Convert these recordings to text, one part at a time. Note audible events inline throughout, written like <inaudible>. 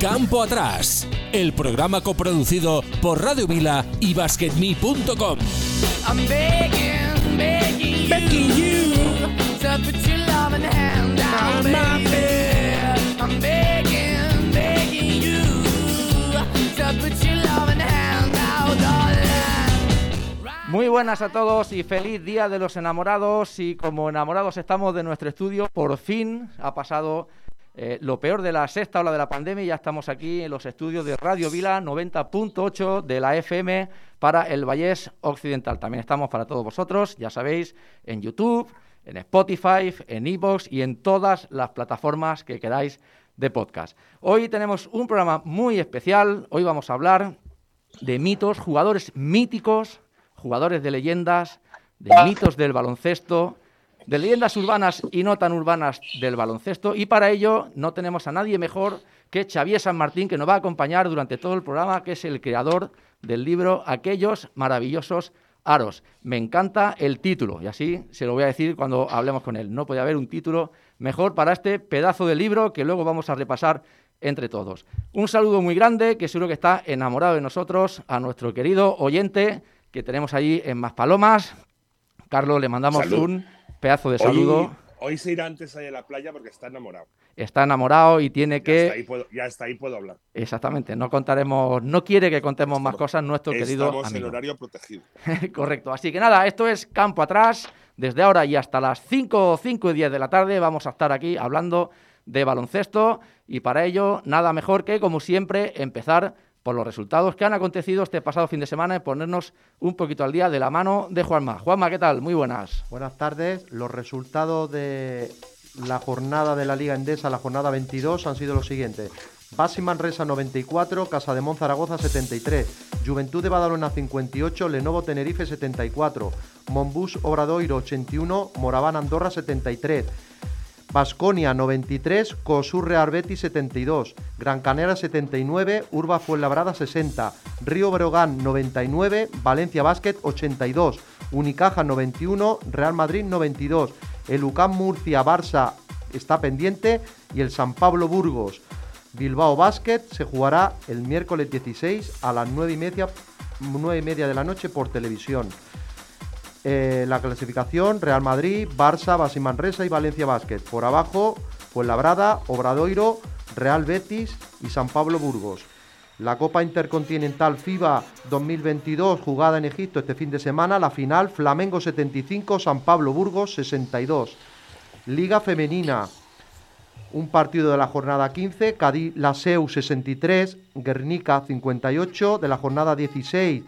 Campo Atrás, el programa coproducido por Radio Vila y BasketMe.com. Muy buenas a todos y feliz día de los enamorados. Y como enamorados estamos de nuestro estudio, por fin ha pasado eh, lo peor de la sexta ola de la pandemia. Ya estamos aquí en los estudios de Radio Vila 90.8 de la FM para el Vallés Occidental. También estamos para todos vosotros, ya sabéis, en YouTube, en Spotify, en Evox y en todas las plataformas que queráis de podcast. Hoy tenemos un programa muy especial. Hoy vamos a hablar de mitos, jugadores míticos, jugadores de leyendas, de mitos del baloncesto, de leyendas urbanas y no tan urbanas del baloncesto. Y para ello no tenemos a nadie mejor que Xavier San Martín, que nos va a acompañar durante todo el programa, que es el creador del libro Aquellos maravillosos aros. Me encanta el título y así se lo voy a decir cuando hablemos con él. No puede haber un título mejor para este pedazo de libro que luego vamos a repasar entre todos. Un saludo muy grande, que seguro que está enamorado de nosotros, a nuestro querido oyente que tenemos allí en Maspalomas. Carlos, le mandamos Salud. un pedazo de saludo. Hoy, hoy se irá antes ahí a la playa porque está enamorado. Está enamorado y tiene Ya hasta ahí que... puedo, ya hasta ahí puedo hablar. Exactamente, no contaremos, no quiere que contemos más cosas nuestro querido Estamos en amigo. horario protegido. <laughs> Correcto. Así que nada, esto es Campo Atrás. Desde ahora y hasta las 5, 5 y 10 de la tarde vamos a estar aquí hablando de baloncesto y para ello nada mejor que, como siempre, empezar por los resultados que han acontecido este pasado fin de semana y ponernos un poquito al día de la mano de Juanma. Juanma, ¿qué tal? Muy buenas. Buenas tardes. Los resultados de la jornada de la Liga Endesa, la jornada 22, han sido los siguientes. Basi Manresa 94, Casa de Zaragoza 73, Juventud de Badalona 58, Lenovo Tenerife 74, Monbus Obradoiro 81, Moraván Andorra 73, Basconia 93, Cosur Real Betis 72, Gran Canaria 79, Urba Fuenlabrada 60, Río Breogán 99, Valencia Basket 82, Unicaja 91, Real Madrid 92, el Murcia Barça está pendiente y el San Pablo Burgos Bilbao Basket se jugará el miércoles 16 a las 9 y media, 9 y media de la noche por televisión. Eh, la clasificación, Real Madrid, Barça, Basi Manresa y Valencia Basket. Por abajo, Fuenlabrada, Obradoiro, Real Betis y San Pablo Burgos. La Copa Intercontinental FIBA 2022 jugada en Egipto este fin de semana, la final Flamengo 75, San Pablo Burgos 62. Liga Femenina, un partido de la jornada 15, Cádiz Laseu 63, Guernica 58, de la jornada 16,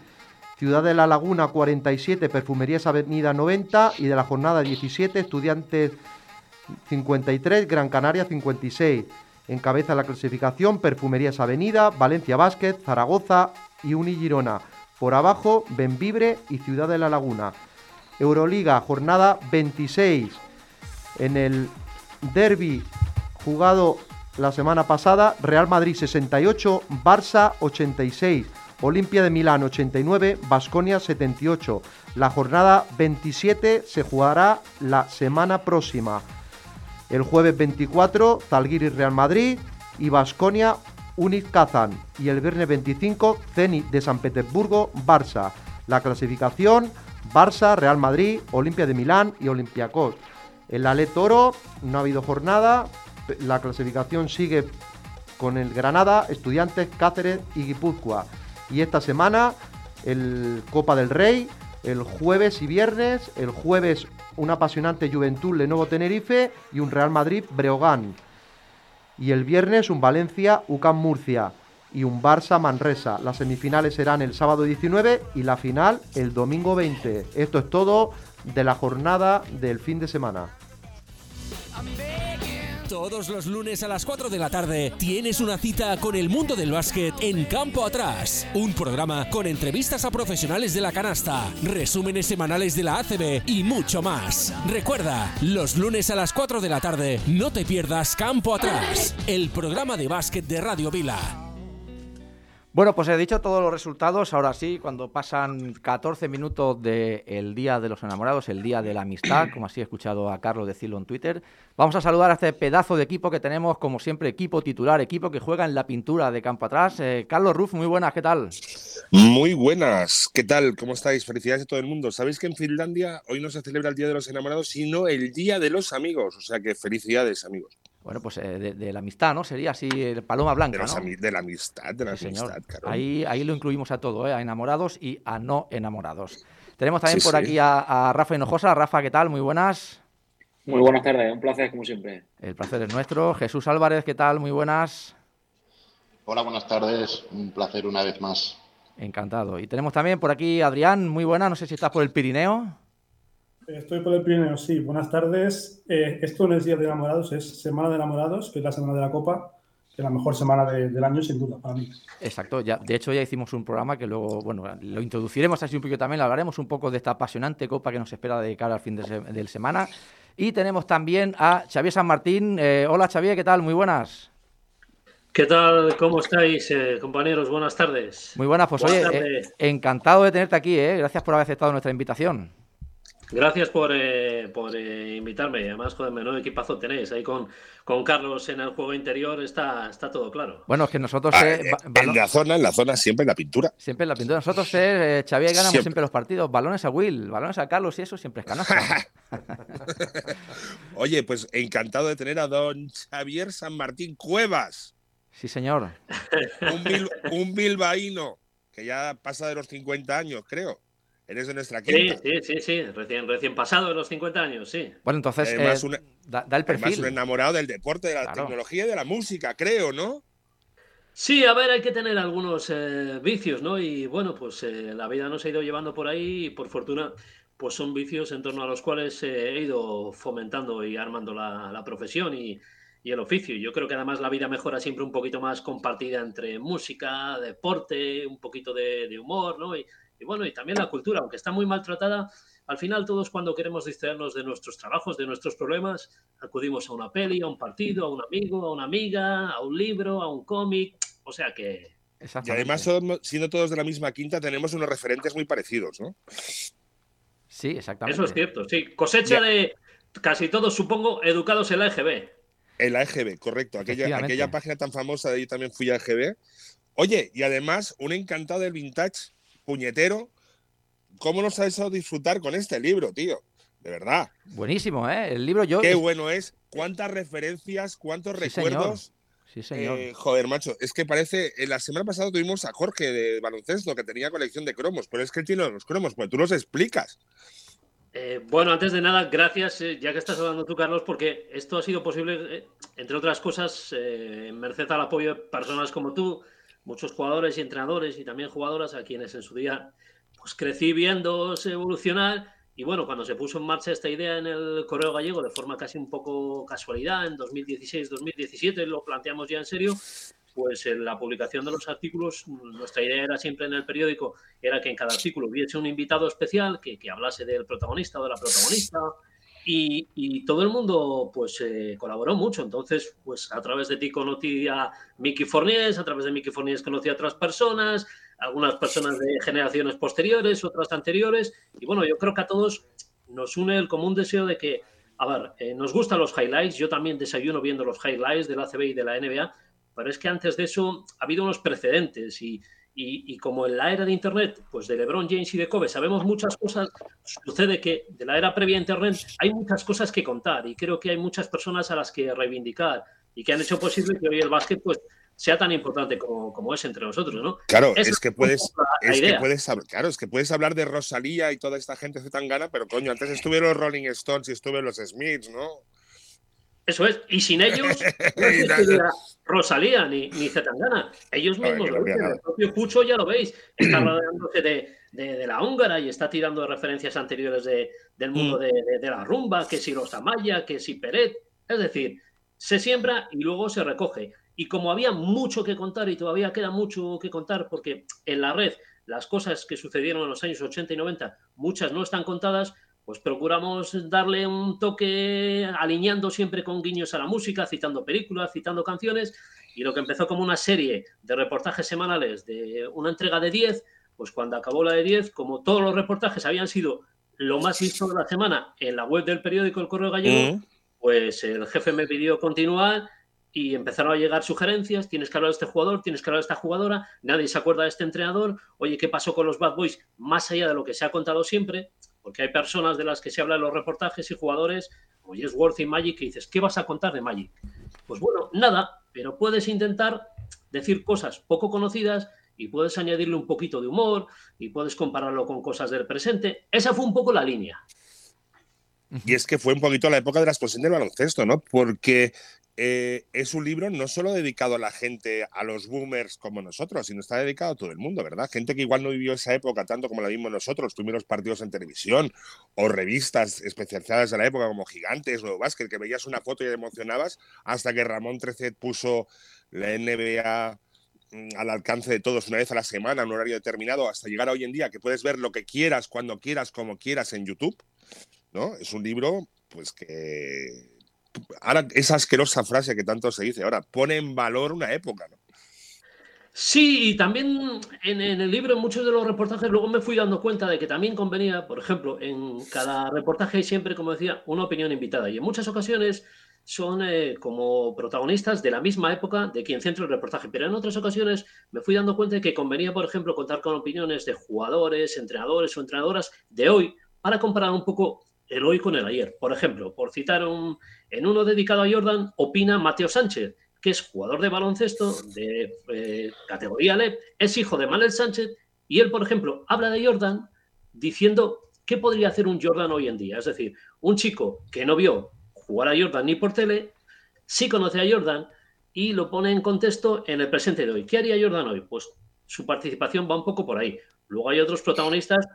Ciudad de la Laguna 47, Perfumerías Avenida 90 y de la jornada 17, Estudiantes 53, Gran Canaria 56. Encabeza la clasificación Perfumerías Avenida, Valencia Basket, Zaragoza y Uni Girona. Por abajo, Benvibre y Ciudad de la Laguna. Euroliga, jornada 26. En el derby jugado la semana pasada, Real Madrid 68, Barça 86, Olimpia de Milán 89, Basconia 78. La jornada 27 se jugará la semana próxima. El jueves 24, Zalgiris Real Madrid y Basconia Unic Kazan. Y el viernes 25, Zenit de San Petersburgo, Barça. La clasificación, Barça, Real Madrid, Olimpia de Milán y Olympiacos. En la Le Toro no ha habido jornada, la clasificación sigue con el Granada, Estudiantes, Cáceres y Guipúzcoa. Y esta semana el Copa del Rey, el jueves y viernes, el jueves un apasionante Juventud Lenovo Tenerife y un Real Madrid Breogán. Y el viernes un Valencia UCAM Murcia y un Barça Manresa. Las semifinales serán el sábado 19 y la final el domingo 20. Esto es todo de la jornada del fin de semana. Todos los lunes a las 4 de la tarde tienes una cita con el mundo del básquet en Campo Atrás. Un programa con entrevistas a profesionales de la canasta, resúmenes semanales de la ACB y mucho más. Recuerda, los lunes a las 4 de la tarde no te pierdas Campo Atrás, el programa de básquet de Radio Vila. Bueno, pues he dicho todos los resultados. Ahora sí, cuando pasan 14 minutos del Día de los Enamorados, el Día de la Amistad, como así he escuchado a Carlos decirlo en Twitter, vamos a saludar a este pedazo de equipo que tenemos, como siempre, equipo titular, equipo que juega en la pintura de campo atrás. Eh, Carlos Ruf, muy buenas, ¿qué tal? Muy buenas, ¿qué tal? ¿Cómo estáis? Felicidades a todo el mundo. Sabéis que en Finlandia hoy no se celebra el Día de los Enamorados, sino el Día de los Amigos. O sea que felicidades, amigos. Bueno, pues eh, de, de la amistad, ¿no? Sería así, el paloma blanca, De, ¿no? ami- de la amistad, de la Sí, amistad, claro. Ahí, ahí lo incluimos a todo, ¿eh? a enamorados y a no enamorados. Tenemos también Sí, por sí. aquí a, a Rafa Hinojosa. Rafa, ¿qué tal? Muy buenas. Muy buenas tardes, un placer como siempre. El placer es nuestro. Jesús Álvarez, ¿qué tal? Muy buenas. Hola, buenas tardes. Un placer una vez más. Encantado. Y tenemos también por aquí a Adrián, muy buena. No sé si estás por el Pirineo. Estoy por el Pirineo, sí. Buenas tardes. Eh, esto no es Día de Enamorados, es Semana de Enamorados, que es la semana de la Copa, que es la mejor semana de- del año, sin duda, para mí. Exacto. Ya, de hecho, ya hicimos un programa que luego, bueno, lo introduciremos así un poquito también. Hablaremos un poco de esta apasionante Copa que nos espera de cara al fin de, se- del semana. Y tenemos también a Xavier San Martín. Eh, hola, Xavier, ¿qué tal? Muy buenas. ¿Qué tal? ¿Cómo estáis, eh, compañeros? Buenas tardes. Muy buenas, pues Buenas oye, eh, encantado de tenerte aquí, ¿eh? Gracias por haber aceptado nuestra invitación. Gracias por, eh, por eh, invitarme. Además, joder, menudo equipazo tenéis. Ahí con, con Carlos en el juego interior está, está todo claro. Bueno, es que nosotros Ah, eh, eh, en la zona, en la zona siempre en la pintura. siempre en la pintura. Nosotros, eh, eh, Xavier, ganamos siempre. Siempre. los partidos. Balones a Will, balones a Carlos y eso siempre es canasta. <laughs> Oye, pues encantado de tener a don Xavier San Martín Cuevas, sí, señor. un, bil- un bilbaíno que ya pasa de los 50 años, creo. Eres de nuestra Sí, quinta. sí, sí, sí. Recién, recién pasado de los 50 años, sí. Bueno, entonces, Además, eh, una- da, da el Además, perfil. un enamorado del deporte, de la Claro. tecnología y de la música, creo, ¿no? Sí, a ver, hay que tener algunos eh, vicios, ¿no? Y bueno, pues eh, la vida nos ha ido llevando por ahí y por fortuna, pues son vicios en torno a los cuales eh, he ido fomentando y armando la, la profesión y, y el oficio. Yo creo que además la vida mejora siempre un poquito más compartida entre música, deporte, un poquito de, de humor, ¿no? Y, y bueno, y también la cultura, aunque está muy maltratada, al final todos cuando queremos distraernos de nuestros trabajos, de nuestros problemas, acudimos a una peli, a un partido, a un amigo, a una amiga, a un libro, a un cómic. O sea que Y además, siendo todos de la misma quinta, tenemos unos referentes muy parecidos, ¿no? Sí, exactamente. eso es cierto, sí. Cosecha Ya. de casi todos, supongo, educados en la EGB. El AEGB, correcto. Aquella, aquella página tan famosa de ahí también fui a AEGB. Oye, y además, un encantado del vintage, puñetero. ¿Cómo nos ha hecho disfrutar con este libro, tío? De verdad. Buenísimo, ¿eh? El libro yo... Qué bueno es. Cuántas referencias, cuántos Sí, señor. recuerdos. Sí, señor. Eh, joder, macho, es que parece. En la semana pasada tuvimos a Jorge de baloncesto que tenía colección de cromos, pero es que él tiene los cromos, pues tú los explicas. Eh, bueno, antes de nada, gracias, eh, ya que estás hablando tú, Carlos, porque esto ha sido posible, eh, entre otras cosas, eh, merced al apoyo de personas como tú, muchos jugadores y entrenadores y también jugadoras a quienes en su día pues crecí viéndoos evolucionar. Y bueno, cuando se puso en marcha esta idea en el Correo Gallego de forma casi un poco casualidad, en 2016-2017, lo planteamos ya en serio, pues en la publicación de los artículos, nuestra idea era siempre en el periódico, era que en cada artículo hubiese un invitado especial que, que hablase del protagonista o de la protagonista. Y, todo el mundo pues eh, colaboró mucho. Entonces, pues a través de ti conocí a Miki Forniés, a través de Miki Forniés conocí a otras personas, algunas personas de generaciones posteriores, otras anteriores. Y bueno, yo creo que a todos nos une el común deseo de que, a ver, eh, nos gustan los highlights. Yo también desayuno viendo los highlights de la ACB y de la NBA, pero es que antes de eso ha habido unos precedentes y, y, y como en la era de Internet, pues de LeBron James y de Kobe sabemos muchas cosas, sucede que de la era previa a Internet hay muchas cosas que contar y creo que hay muchas personas a las que reivindicar y que han hecho posible que hoy el básquet pues sea tan importante como, como es entre nosotros, ¿no? Claro, Esa es que puedes, es que puedes hablar, claro, es que puedes hablar de Rosalía y toda esta gente tan gana, pero coño, antes estuvieron los Rolling Stones y estuvieron los Smiths, ¿no? Eso es, y sin ellos <laughs> no existiría Rosalía ni, ni Zetangana. Ellos mismos lo dicen. El propio Pucho ya lo veis, está <clears throat> rodeándose de, de- de la húngara y está tirando de referencias anteriores de- del mundo Mm. de, de- de la rumba, que si los Amaya, que si Peret. Es decir, se siembra y luego se recoge. Y como había mucho que contar y todavía queda mucho que contar, porque en la red las cosas que sucedieron en los años 80 y 90, muchas no están contadas, pues procuramos darle un toque alineando siempre con guiños a la música, citando películas, citando canciones, y lo que empezó como una serie de reportajes semanales de una entrega de 10, pues cuando acabó la de 10, como todos los reportajes habían sido lo más visto de la semana en la web del periódico El Correo Gallego, Mm. pues el jefe me pidió continuar y empezaron a llegar sugerencias, tienes que hablar de este jugador, tienes que hablar de esta jugadora, nadie se acuerda de este entrenador, oye, ¿qué pasó con los Bad Boys? Más allá de lo que se ha contado siempre, porque hay personas de las que se habla en los reportajes y jugadores, como Jess Worth y Magic, que dices, ¿qué vas a contar de Magic? Pues bueno, nada, pero puedes intentar decir cosas poco conocidas y puedes añadirle un poquito de humor y puedes compararlo con cosas del presente. Esa fue un poco la línea. Y es que fue un poquito la época de la explosión del baloncesto, ¿no? Porque eh, es un libro no solo dedicado a la gente, a los boomers como nosotros, sino está dedicado a todo el mundo, ¿verdad? Gente que igual no vivió esa época tanto como la vimos nosotros, los primeros partidos en televisión o revistas especializadas de la época como Gigantes, Nuevo Básquet, que veías una foto y te emocionabas hasta que Ramón Trecet puso la NBA mm, al alcance de todos una vez a la semana, en un horario determinado, hasta llegar a hoy en día, que puedes ver lo que quieras, cuando quieras, como quieras en YouTube, ¿no? Es un libro, pues que ahora esa asquerosa frase que tanto se dice ahora, pone en valor una época, ¿no? Sí, y también en, el libro, en muchos de los reportajes, luego me fui dando cuenta de que también convenía, por ejemplo, en cada reportaje hay siempre, como decía, una opinión invitada. Y en muchas ocasiones son eh, como protagonistas de la misma época de quien centra el reportaje. Pero en otras ocasiones me fui dando cuenta de que convenía, por ejemplo, contar con opiniones de jugadores, entrenadores o entrenadoras de hoy para comparar un poco el hoy con el ayer. Por ejemplo, por citar un, en uno dedicado a Jordan, opina Mateo Sánchez, que es jugador de baloncesto de eh, categoría LEP, es hijo de Manuel Sánchez, y él, por ejemplo, habla de Jordan diciendo qué podría hacer un Jordan hoy en día. Es decir, un chico que no vio jugar a Jordan ni por tele, sí conoce a Jordan y lo pone en contexto en el presente de hoy. ¿Qué haría Jordan hoy? Pues su participación va un poco por ahí. Luego hay otros protagonistas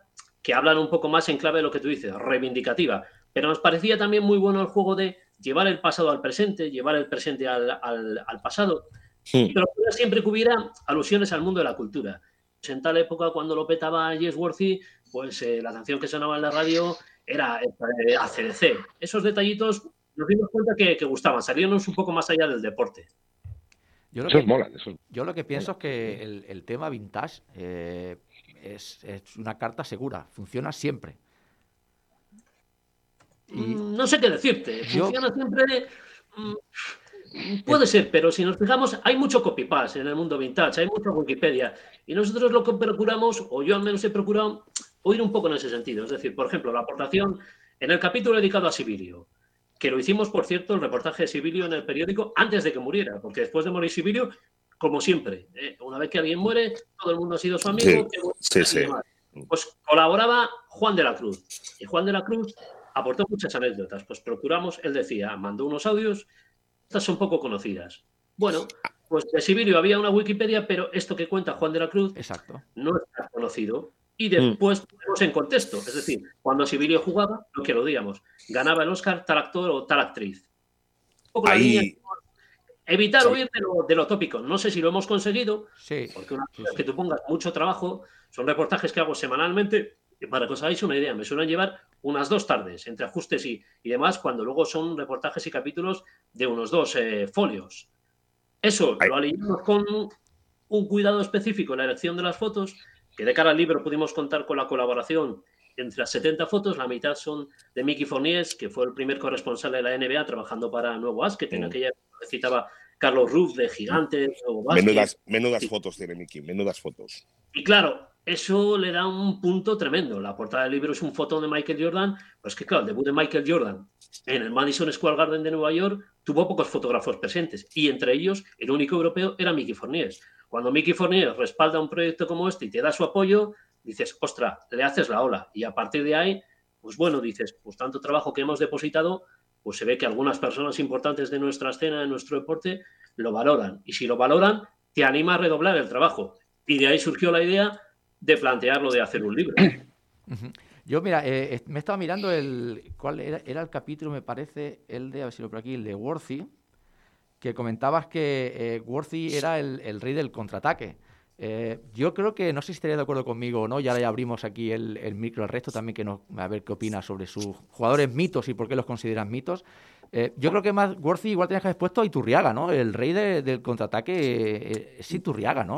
que hablan un poco más en clave de lo que tú dices, reivindicativa. Pero nos parecía también muy bueno el juego de llevar el pasado al presente, llevar el presente al, al- al pasado, Sí. pero siempre que hubiera alusiones al mundo de la cultura. Pues en tal época, cuando lo petaba Jess Worthy, pues eh, la canción que sonaba en la radio era eh, ACDC. Esos detallitos nos dimos cuenta que, que gustaban, salíamos un poco más allá del deporte. Yo lo que, molan, esos- yo lo que pienso es que el, el tema vintage eh, es, es una carta segura, funciona siempre. Y Mm, No sé qué decirte. Yo- Funciona siempre. mm, Puede ser, pero si nos fijamos, hay mucho copy-paste en el mundo vintage, hay mucha Wikipedia. Y nosotros lo que procuramos, o yo al menos he procurado, oír un poco en ese sentido. Es decir, por ejemplo, la aportación en el capítulo dedicado a Sibilio, que lo hicimos, por cierto, el reportaje de Sibilio en el periódico antes de que muriera, porque después de morir Sibilio, como siempre, ¿eh? una vez que alguien muere, todo el mundo ha sido su amigo. Sí, sí. Pues colaboraba Juan de la Cruz. Y Juan de la Cruz aportó muchas anécdotas. Pues procuramos, él decía, mandó unos audios, estas son poco conocidas. Bueno, pues de Sibilio había una Wikipedia, pero esto que cuenta Juan de la Cruz exacto. no está conocido. Y Mm. después ponemos en contexto, es decir, cuando Sibilio jugaba, lo que lo digamos, ganaba el Oscar tal actor o tal actriz. Un poco la Ahí- línea, evitar Sí. huir de lo, de lo tópico. No sé si lo hemos conseguido, Sí, porque una cosa es que tú pongas mucho trabajo, son reportajes que hago semanalmente, y para que os hagáis una idea, me suelen llevar unas dos tardes, entre ajustes y, y demás, cuando luego son reportajes y capítulos de unos dos eh, folios. Eso lo alineamos con un cuidado específico en la elección de las fotos, que de cara al libro pudimos contar con la colaboración entre las 70 fotos, la mitad son de Mickey Fornies, que fue el primer corresponsal de la NBA trabajando para Nuevo Basket, en Mm. aquella época citaba Carlos Ruff de Gigantes. Menudas, menudas Sí. fotos tiene Miki, menudas fotos. Y claro, eso le da un punto tremendo. La portada del libro es un foto de Michael Jordan. Pues que claro, el debut de Michael Jordan en el Madison Square Garden de Nueva York tuvo pocos fotógrafos presentes. Y entre ellos, el único europeo era Mickey Fournier. Cuando Mickey Fournier respalda un proyecto como este y te da su apoyo, dices, ostra, le haces la ola. Y a partir de ahí, pues bueno, dices, pues tanto trabajo que hemos depositado, pues se ve que algunas personas importantes de nuestra escena, de nuestro deporte, lo valoran. Y si lo valoran, te anima a redoblar el trabajo. Y de ahí surgió la idea de plantearlo de hacer un libro. <coughs> Yo, mira, eh, me estaba mirando el. ¿Cuál era, era el capítulo, me parece? El de, a ver si lo por aquí, el de Worthy, que comentabas que eh, Worthy era el rey del contraataque. Eh, yo creo que, no sé si estaría de acuerdo conmigo o no, ya le abrimos aquí el, el micro al resto también, que nos, a ver qué opina sobre sus jugadores mitos y por qué los consideran mitos. Eh, yo creo que más Worthy igual tenías que haber puesto a Iturriaga, ¿no? El rey de- del contraataque eh, es Iturriaga, ¿no?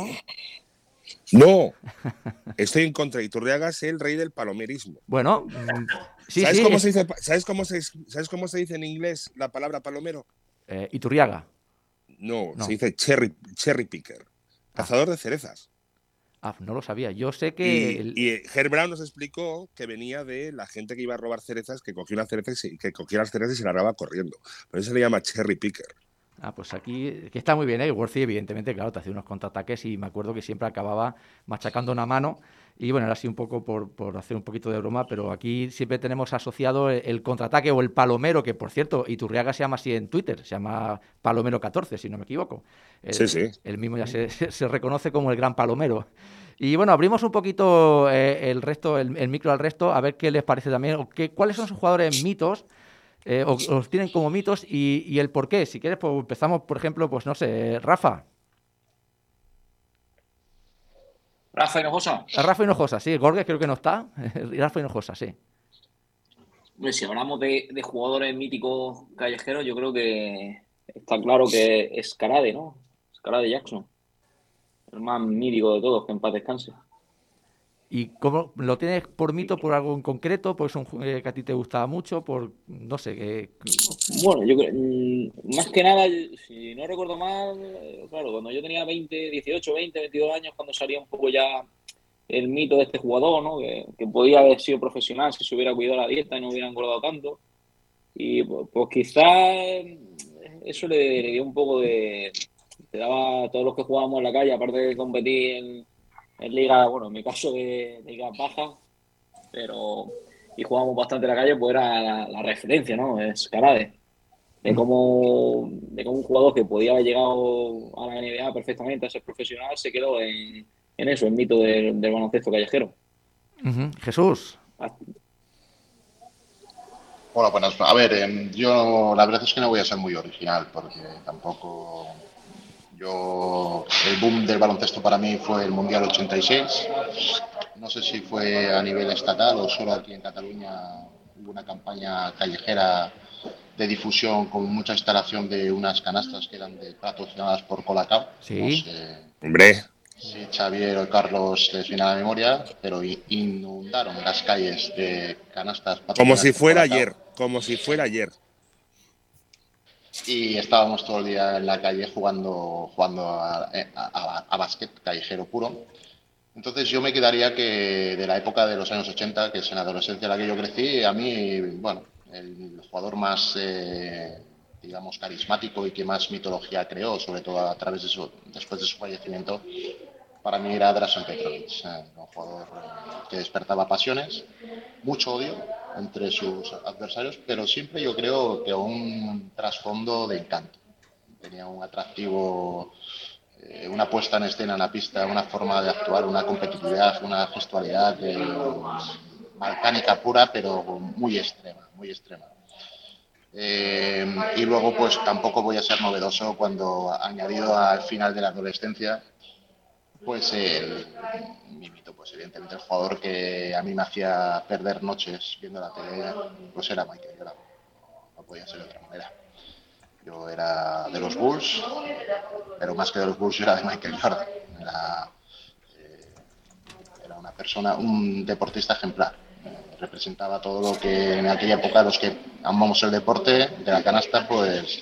No, estoy en contra. Iturriaga es el rey del palomerismo. Bueno, mm, sí, ¿Sabes, sí, cómo se dice, ¿sabes, cómo se, ¿Sabes cómo se dice en inglés la palabra palomero? eh, Iturriaga. No, No. se dice cherry, cherry picker, cazador de cerezas. Ah, no lo sabía. Yo sé que... Y, el- y Herb Brown nos explicó que venía de la gente que iba a robar cerezas, que cogía una cereza y se- que cogía las cerezas y se la robaba corriendo. Por eso se le llama cherry picker. Ah, pues aquí, que está muy bien, ¿eh? Worthy, evidentemente, claro, te hacía unos contraataques y me acuerdo que siempre acababa machacando una mano. Y bueno, era así un poco por, por hacer un poquito de broma, pero aquí siempre tenemos asociado el, el contraataque o el palomero, que por cierto, Iturriaga se llama así en Twitter, se llama Palomero14, si no me equivoco. El, Sí, sí. El mismo ya se, <laughs> se- reconoce como el gran palomero. Y bueno, abrimos un poquito eh, el resto, el, el micro al resto, a ver qué les parece también, o qué, cuáles son sus jugadores mitos eh, o, o los tienen como mitos y, y el por qué. Si quieres, pues empezamos, por ejemplo, pues no sé, Rafa. Rafa Hinojosa. Rafa Hinojosa, sí. Gorges creo que no está. <laughs> Rafa Hinojosa, sí. Si hablamos de, de jugadores míticos callejeros, yo creo que está claro que es Carade, ¿no? Carade Jackson. El más mítico de todos, que en paz descanse. ¿Y cómo lo tienes por mito, por algo en concreto? ¿Por es un ju- eh, que a ti te gustaba mucho? Por, no sé, que... Bueno, yo creo, mm, más que nada, si no recuerdo mal, eh, claro, cuando yo tenía 20, 18, 20, 22 años, cuando salía un poco ya el mito de este jugador, ¿no? Que, que podía haber sido profesional si se hubiera cuidado la dieta y no hubiera engordado tanto. Y pues, pues quizás eso le, le dio un poco de... Te daba a todos los que jugábamos en la calle, aparte de competir en, en liga, bueno, en mi caso de, de ligas bajas, pero y jugábamos bastante en la calle, pues era la, la referencia, ¿no? Es Carade. De cómo, de cómo un jugador que podía haber llegado a la NBA perfectamente a ser profesional se quedó en, en eso, el mito del, del baloncesto callejero. Jesús. Hola, buenas. A ver, em, yo la verdad es que no voy a ser muy original porque tampoco yo el boom del baloncesto para mí fue el Mundial 86. No sé si fue a nivel estatal o solo aquí en Cataluña hubo una campaña callejera de difusión con mucha instalación de unas canastas que eran de patrocinadas por Colacao. Sí. No sé Hombre, si Xavier o Carlos les viene a la memoria, pero inundaron las calles de canastas como si fuera Colacao. ayer, como si fuera ayer. Y estábamos todo el día en la calle jugando, jugando a, a, a- básquet callejero puro. Entonces yo me quedaría que de la época de los años 80, que es en la adolescencia en la que yo crecí, a mí, bueno, el jugador más, eh, digamos, carismático y que más mitología creó, sobre todo a través de su, después de su fallecimiento, para mí era Drazen Petrovic, eh, un jugador que despertaba pasiones, mucho odio entre sus adversarios, pero siempre yo creo que un trasfondo de encanto. Tenía un atractivo, eh, una puesta en escena en la pista, una forma de actuar, una competitividad, una gestualidad eh, balcánica pura, pero muy extrema, muy extrema. Eh, y luego, pues tampoco voy a ser novedoso cuando, añadido al final de la adolescencia, pues el, mi mito, pues evidentemente el jugador que a mí me hacía perder noches viendo la tele, pues era Michael Jordan. No podía ser de otra manera. Yo era de los Bulls, pero más que de los Bulls yo era de Michael Jordan. Era, eh, una persona, un deportista ejemplar. Representaba todo lo que en aquella época los que amamos el deporte de la canasta, pues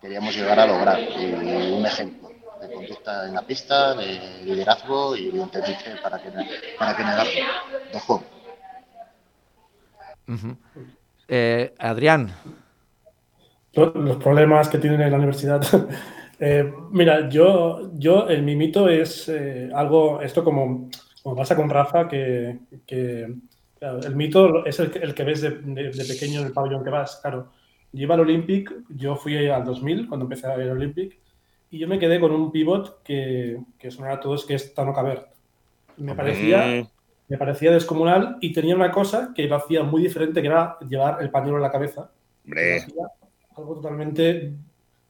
queríamos llegar a lograr. Y un ejemplo conducta en la pista, de liderazgo y evidentemente para que, para que negarlo, de juego. Ujú. Eh, Adrián. Lo- los problemas que tienen en la universidad. <laughs> Eh, mira, yo, yo el mi mito es eh, algo, esto como, como pasa con Rafa, que, que, claro, el mito es el, que- el que ves de, de- de pequeño en el pabellón que vas, claro. Yo iba al Olympic, yo fui al 2000 cuando empecé a ir al Olympic, y yo me quedé con un pivot que, que sonara a todos que es Tano Cabert. Me parecía, me parecía descomunal y tenía una cosa que lo hacía muy diferente, que era llevar el pañuelo en la cabeza. algo totalmente,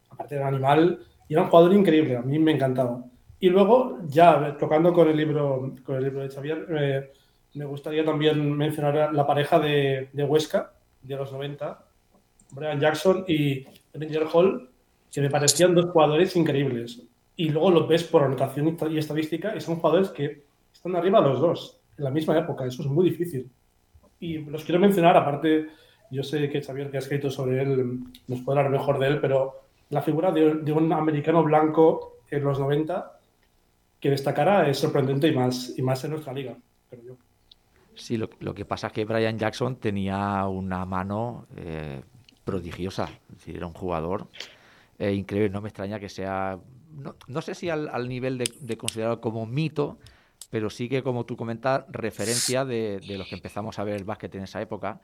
aparte de un animal, y era un jugador increíble, a mí me encantaba. Y luego, ya tocando con el libro, con el libro de Xavier, eh, me gustaría también mencionar la pareja de, de Huesca, de los 90, Brian Jackson y Ranger Hall, que me parecían dos jugadores increíbles. Y luego los ves por anotación y estadística y son jugadores que están arriba los dos, en la misma época. Eso es muy difícil. Y los quiero mencionar, aparte, yo sé que Xavier, que ha escrito sobre él, nos puede hablar mejor de él, pero la figura de, de un americano blanco en los 90 que destacara es sorprendente y más, y más en nuestra liga, creo yo. Sí, lo, lo que pasa es que Brian Jackson tenía una mano eh, prodigiosa. Es decir, era un jugador eh, increíble. No me extraña que sea, no, no sé si al, al nivel de, de, considerarlo como mito, pero sí que, como tú comentas, referencia de, de, los que empezamos a ver el básquet en esa época.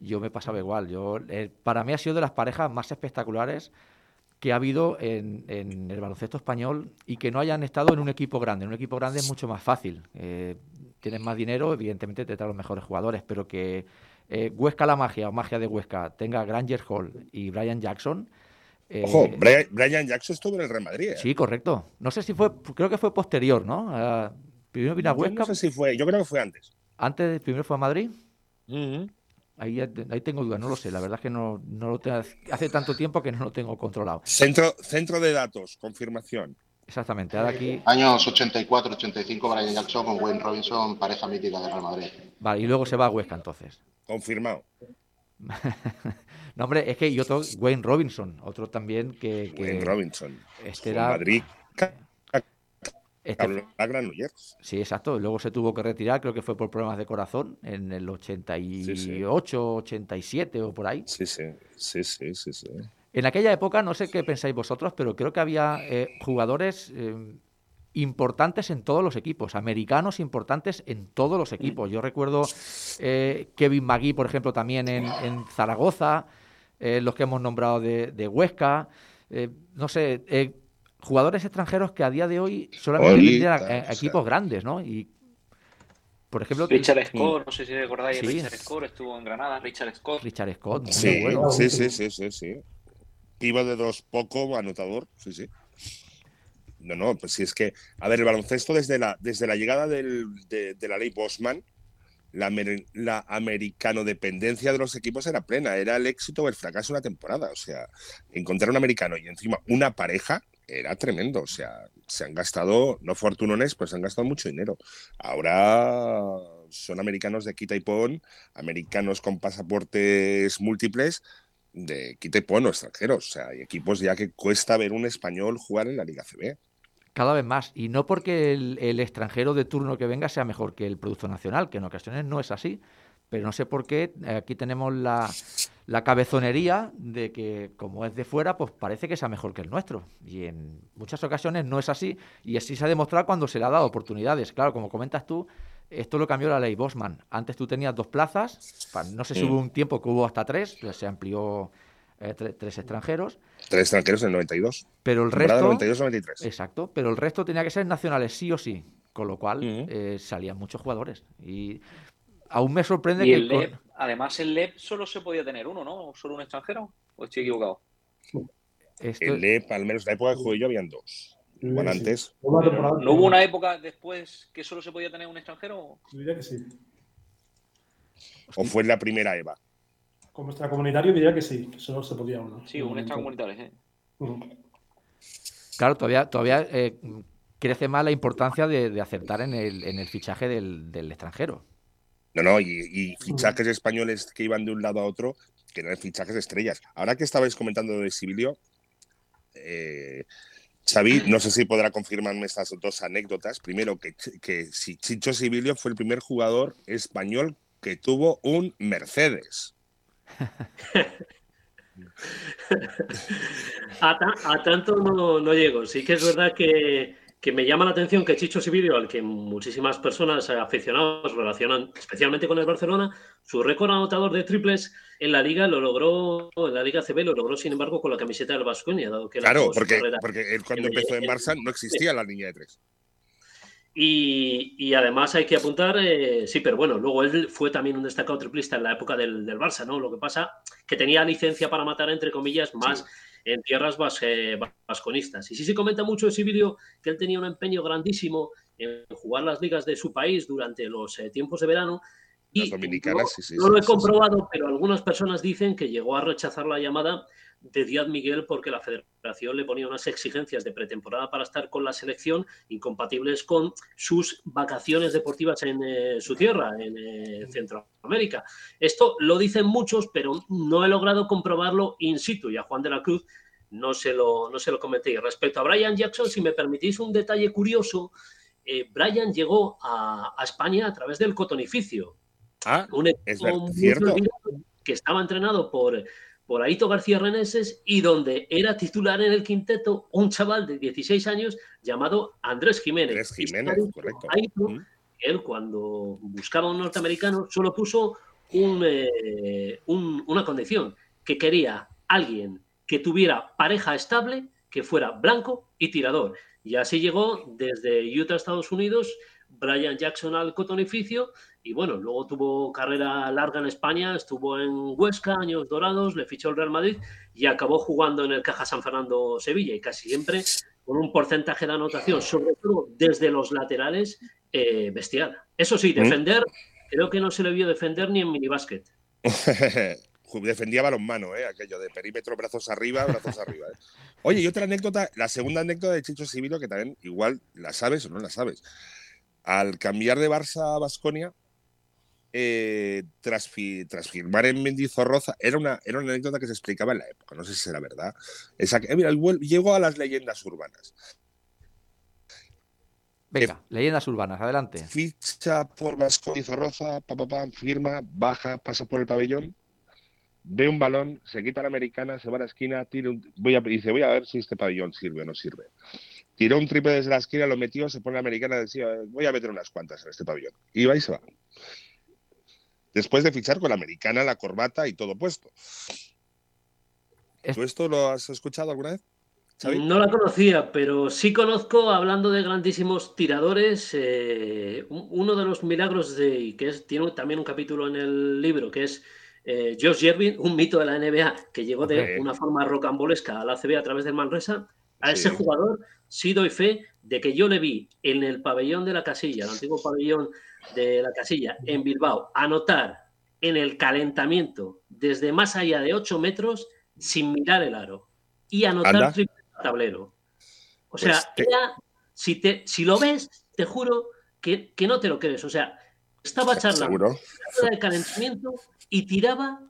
Yo me pasaba igual. Yo, eh, para mí ha sido de las parejas más espectaculares que ha habido en, en, el baloncesto español y que no hayan estado en un equipo grande. En un equipo grande es mucho más fácil. Eh, tienes más dinero, evidentemente te traen los mejores jugadores, pero que eh, Huesca la magia o magia de Huesca tenga Granger Hall y Brian Jackson. Eh, Ojo, Brian, Brian, Jackson estuvo en el Real Madrid. ¿eh? Sí, correcto. No sé si fue, creo que fue posterior, ¿no? Uh, primero vino a Huesca. Yo no sé si fue, yo creo que fue antes. Antes, primero fue a Madrid. Uh -huh. Ahí, ahí, tengo dudas, no lo sé. La verdad es que no, no lo tengo, hace tanto tiempo que no lo tengo controlado. Centro, centro de datos, confirmación. Exactamente, ahora aquí. Años 84, 85, Brian Jackson con Wayne Robinson, pareja mítica de Real Madrid. Vale, y luego se va a Huesca entonces. Confirmado. <laughs> no, hombre, es que yo tengo Wayne Robinson, otro también que. que Wayne Robinson. Este era. Madrid. Este, la Sí, exacto. Luego se tuvo que retirar, creo que fue por problemas de corazón, en el 88, sí, sí. 87 o por ahí. Sí, sí, sí, sí, sí, sí. En aquella época, no sé qué pensáis vosotros, pero creo que había eh, jugadores eh, importantes en todos los equipos, americanos importantes en todos los equipos. Yo recuerdo eh, Kevin McGee, por ejemplo, también en, en Zaragoza, eh, los que hemos nombrado de, de Huesca, eh, no sé, jugadores extranjeros que a día de hoy solamente vendrían a, a, equipos grandes, ¿no? Y por ejemplo, Richard Scott, no sé si recordáis, sí. Richard Scott estuvo en Granada, Richard Scott. Richard Scott, muy sí, bueno. Sí, sí, sí, sí, sí. Iba de dos poco anotador, sí, sí. No, no, pues sí es que, a ver, el baloncesto desde la, desde la llegada del, de, de, la ley Bosman, la, la americano dependencia de los equipos era plena, era el éxito o el fracaso de una temporada. O sea, encontrar un americano y encima una pareja era tremendo. O sea, se han gastado, no fortunones, pues se han gastado mucho dinero. Ahora son americanos de quita y pon, americanos con pasaportes múltiples de quita y pon o extranjeros. O sea, hay equipos ya que cuesta ver un español jugar en la Liga CB. Cada vez más. Y no porque el, el, extranjero de turno que venga sea mejor que el producto nacional, que en ocasiones no es así. Pero no sé por qué aquí tenemos la, la cabezonería de que, como es de fuera, pues parece que sea mejor que el nuestro. Y en muchas ocasiones no es así. Y así se ha demostrado cuando se le ha dado oportunidades. Claro, como comentas tú, esto lo cambió la ley Bosman. Antes tú tenías dos plazas, no sé si hubo un tiempo que hubo hasta tres, se amplió eh, tre tres extranjeros. Tres extranjeros en el 92. Pero el resto. 92-93. Exacto, pero el resto tenía que ser nacionales, sí o sí. Con lo cual uh -huh. eh, salían muchos jugadores. Y aún me sorprende y que. El LEP, además, el LEP solo se podía tener uno, ¿no? ¿Solo un extranjero? ¿O estoy equivocado? Esto... El LEP, al menos la época que jugué yo, habían dos. Bueno, antes. ¿No, ¿No, hubo una época después que solo se podía tener un extranjero? Diría que sí. ¿O fue la primera EVA? Como extracomunitario diría que sí, que solo se podía uno. Sí, un extracomunitario, ¿eh? Uh -huh. Claro, todavía, todavía eh, crece más la importancia de, de acertar en el, en el, fichaje del, del extranjero. No, no, y, y, fichajes españoles que iban de un lado a otro, que eran fichajes de estrellas. Ahora que estabais comentando de Sibilio, eh, Xavi, no sé si podrá confirmarme estas dos anécdotas. Primero, que, que si Chicho Sibilio fue el primer jugador español que tuvo un Mercedes. A, ta a, tanto no, no, llego. Sí que es verdad que, que, me llama la atención que Chicho Sibilio, al que muchísimas personas aficionados relacionan especialmente con el Barcelona, su récord anotador de triples en la liga lo logró, en la liga CB lo logró sin embargo con la camiseta del Vasconia, dado que Claro, porque, porque él cuando empezó en Barça no existía la línea de tres. Y, y, además hay que apuntar, eh, sí, pero bueno, luego él fue también un destacado triplista en la época del, del, Barça, ¿no? Lo que pasa que tenía licencia para matar, entre comillas, más sí. en tierras vas- eh, vasconistas. Y sí se comenta mucho de Sibilio que él tenía un empeño grandísimo en jugar las ligas de su país durante los eh, tiempos de verano. Y Las dominicanas, no, sí, sí, no lo he comprobado, pero algunas personas dicen que llegó a rechazar la llamada de Díaz Miguel porque la federación le ponía unas exigencias de pretemporada para estar con la selección incompatibles con sus vacaciones deportivas en eh, su tierra, en eh, Centroamérica. Esto lo dicen muchos, pero no he logrado comprobarlo in situ. Y a Juan de la Cruz no se lo, no se lo comenté. Y respecto a Brian Jackson, si me permitís un detalle curioso, eh, Brian llegó a, a España a través del Cotonificio, Ah, un equipo es cierto. que estaba entrenado por, por Aito García Reneses y donde era titular en el quinteto un chaval de 16 años llamado Andrés Jiménez. Andrés Jiménez, está dicho correcto. Aito Mm. él cuando buscaba un norteamericano solo puso un, eh, un- una condición, que quería alguien que tuviera pareja estable, que fuera blanco y tirador. Y así llegó desde Utah, Estados Unidos, Brian Jackson al cotonificio y bueno, luego tuvo carrera larga en España, estuvo en Huesca, años dorados, le fichó el Real Madrid y acabó jugando en el Caja San Fernando Sevilla y casi siempre con un porcentaje de anotación, sobre todo desde los laterales, eh, bestial. Eso sí, ¿Mm? defender, creo que no se le vio defender ni en minibásquet. <laughs> Defendía balonmano, ¿eh? aquello de perímetro, brazos arriba, brazos arriba. ¿eh? Oye, y otra anécdota, la segunda anécdota de Chicho Sibilo, que también igual la sabes o no la sabes. Al cambiar de Barça a Basconia, tras, fi- tras firmar en Mendizorroza, era una, era una anécdota que se explicaba en la época, no sé si será verdad. Esa, eh, mira, llegó a las leyendas urbanas. Venga, leyendas urbanas, adelante. Ficha por Vasco y Zorroza, pa, pa, pa, firma, baja, pasa por el pabellón, ve un balón, se quita la americana, se va a la esquina, tira un- voy a, dice, voy a ver si este pabellón sirve o no sirve. Tiró un triple desde la esquina, lo metió, se pone la americana, decía, voy a meter unas cuantas en este pabellón. Y va y se va. Después de fichar con la americana, la corbata y todo puesto. Es- ¿Tú esto lo has escuchado alguna vez? No la conocía, pero sí conozco, hablando de grandísimos tiradores, eh, un- uno de los milagros de, que es, tiene también un capítulo en el libro, que es eh, Josh Jervin, un mito de la NBA, que llegó de una forma rocambolesca a la ACB a través del Manresa. A ese jugador sí doy fe de que yo le vi en el pabellón de la casilla, el antiguo pabellón de la casilla, en Bilbao, anotar en el calentamiento desde más allá de 8 metros sin mirar el aro y anotar Anda. triple tablero. O sea, Pues te- era- si, te, si lo ves, te juro que, que no te lo crees. O sea, estaba <laughs> charlando Seguro. de calentamiento y tiraba.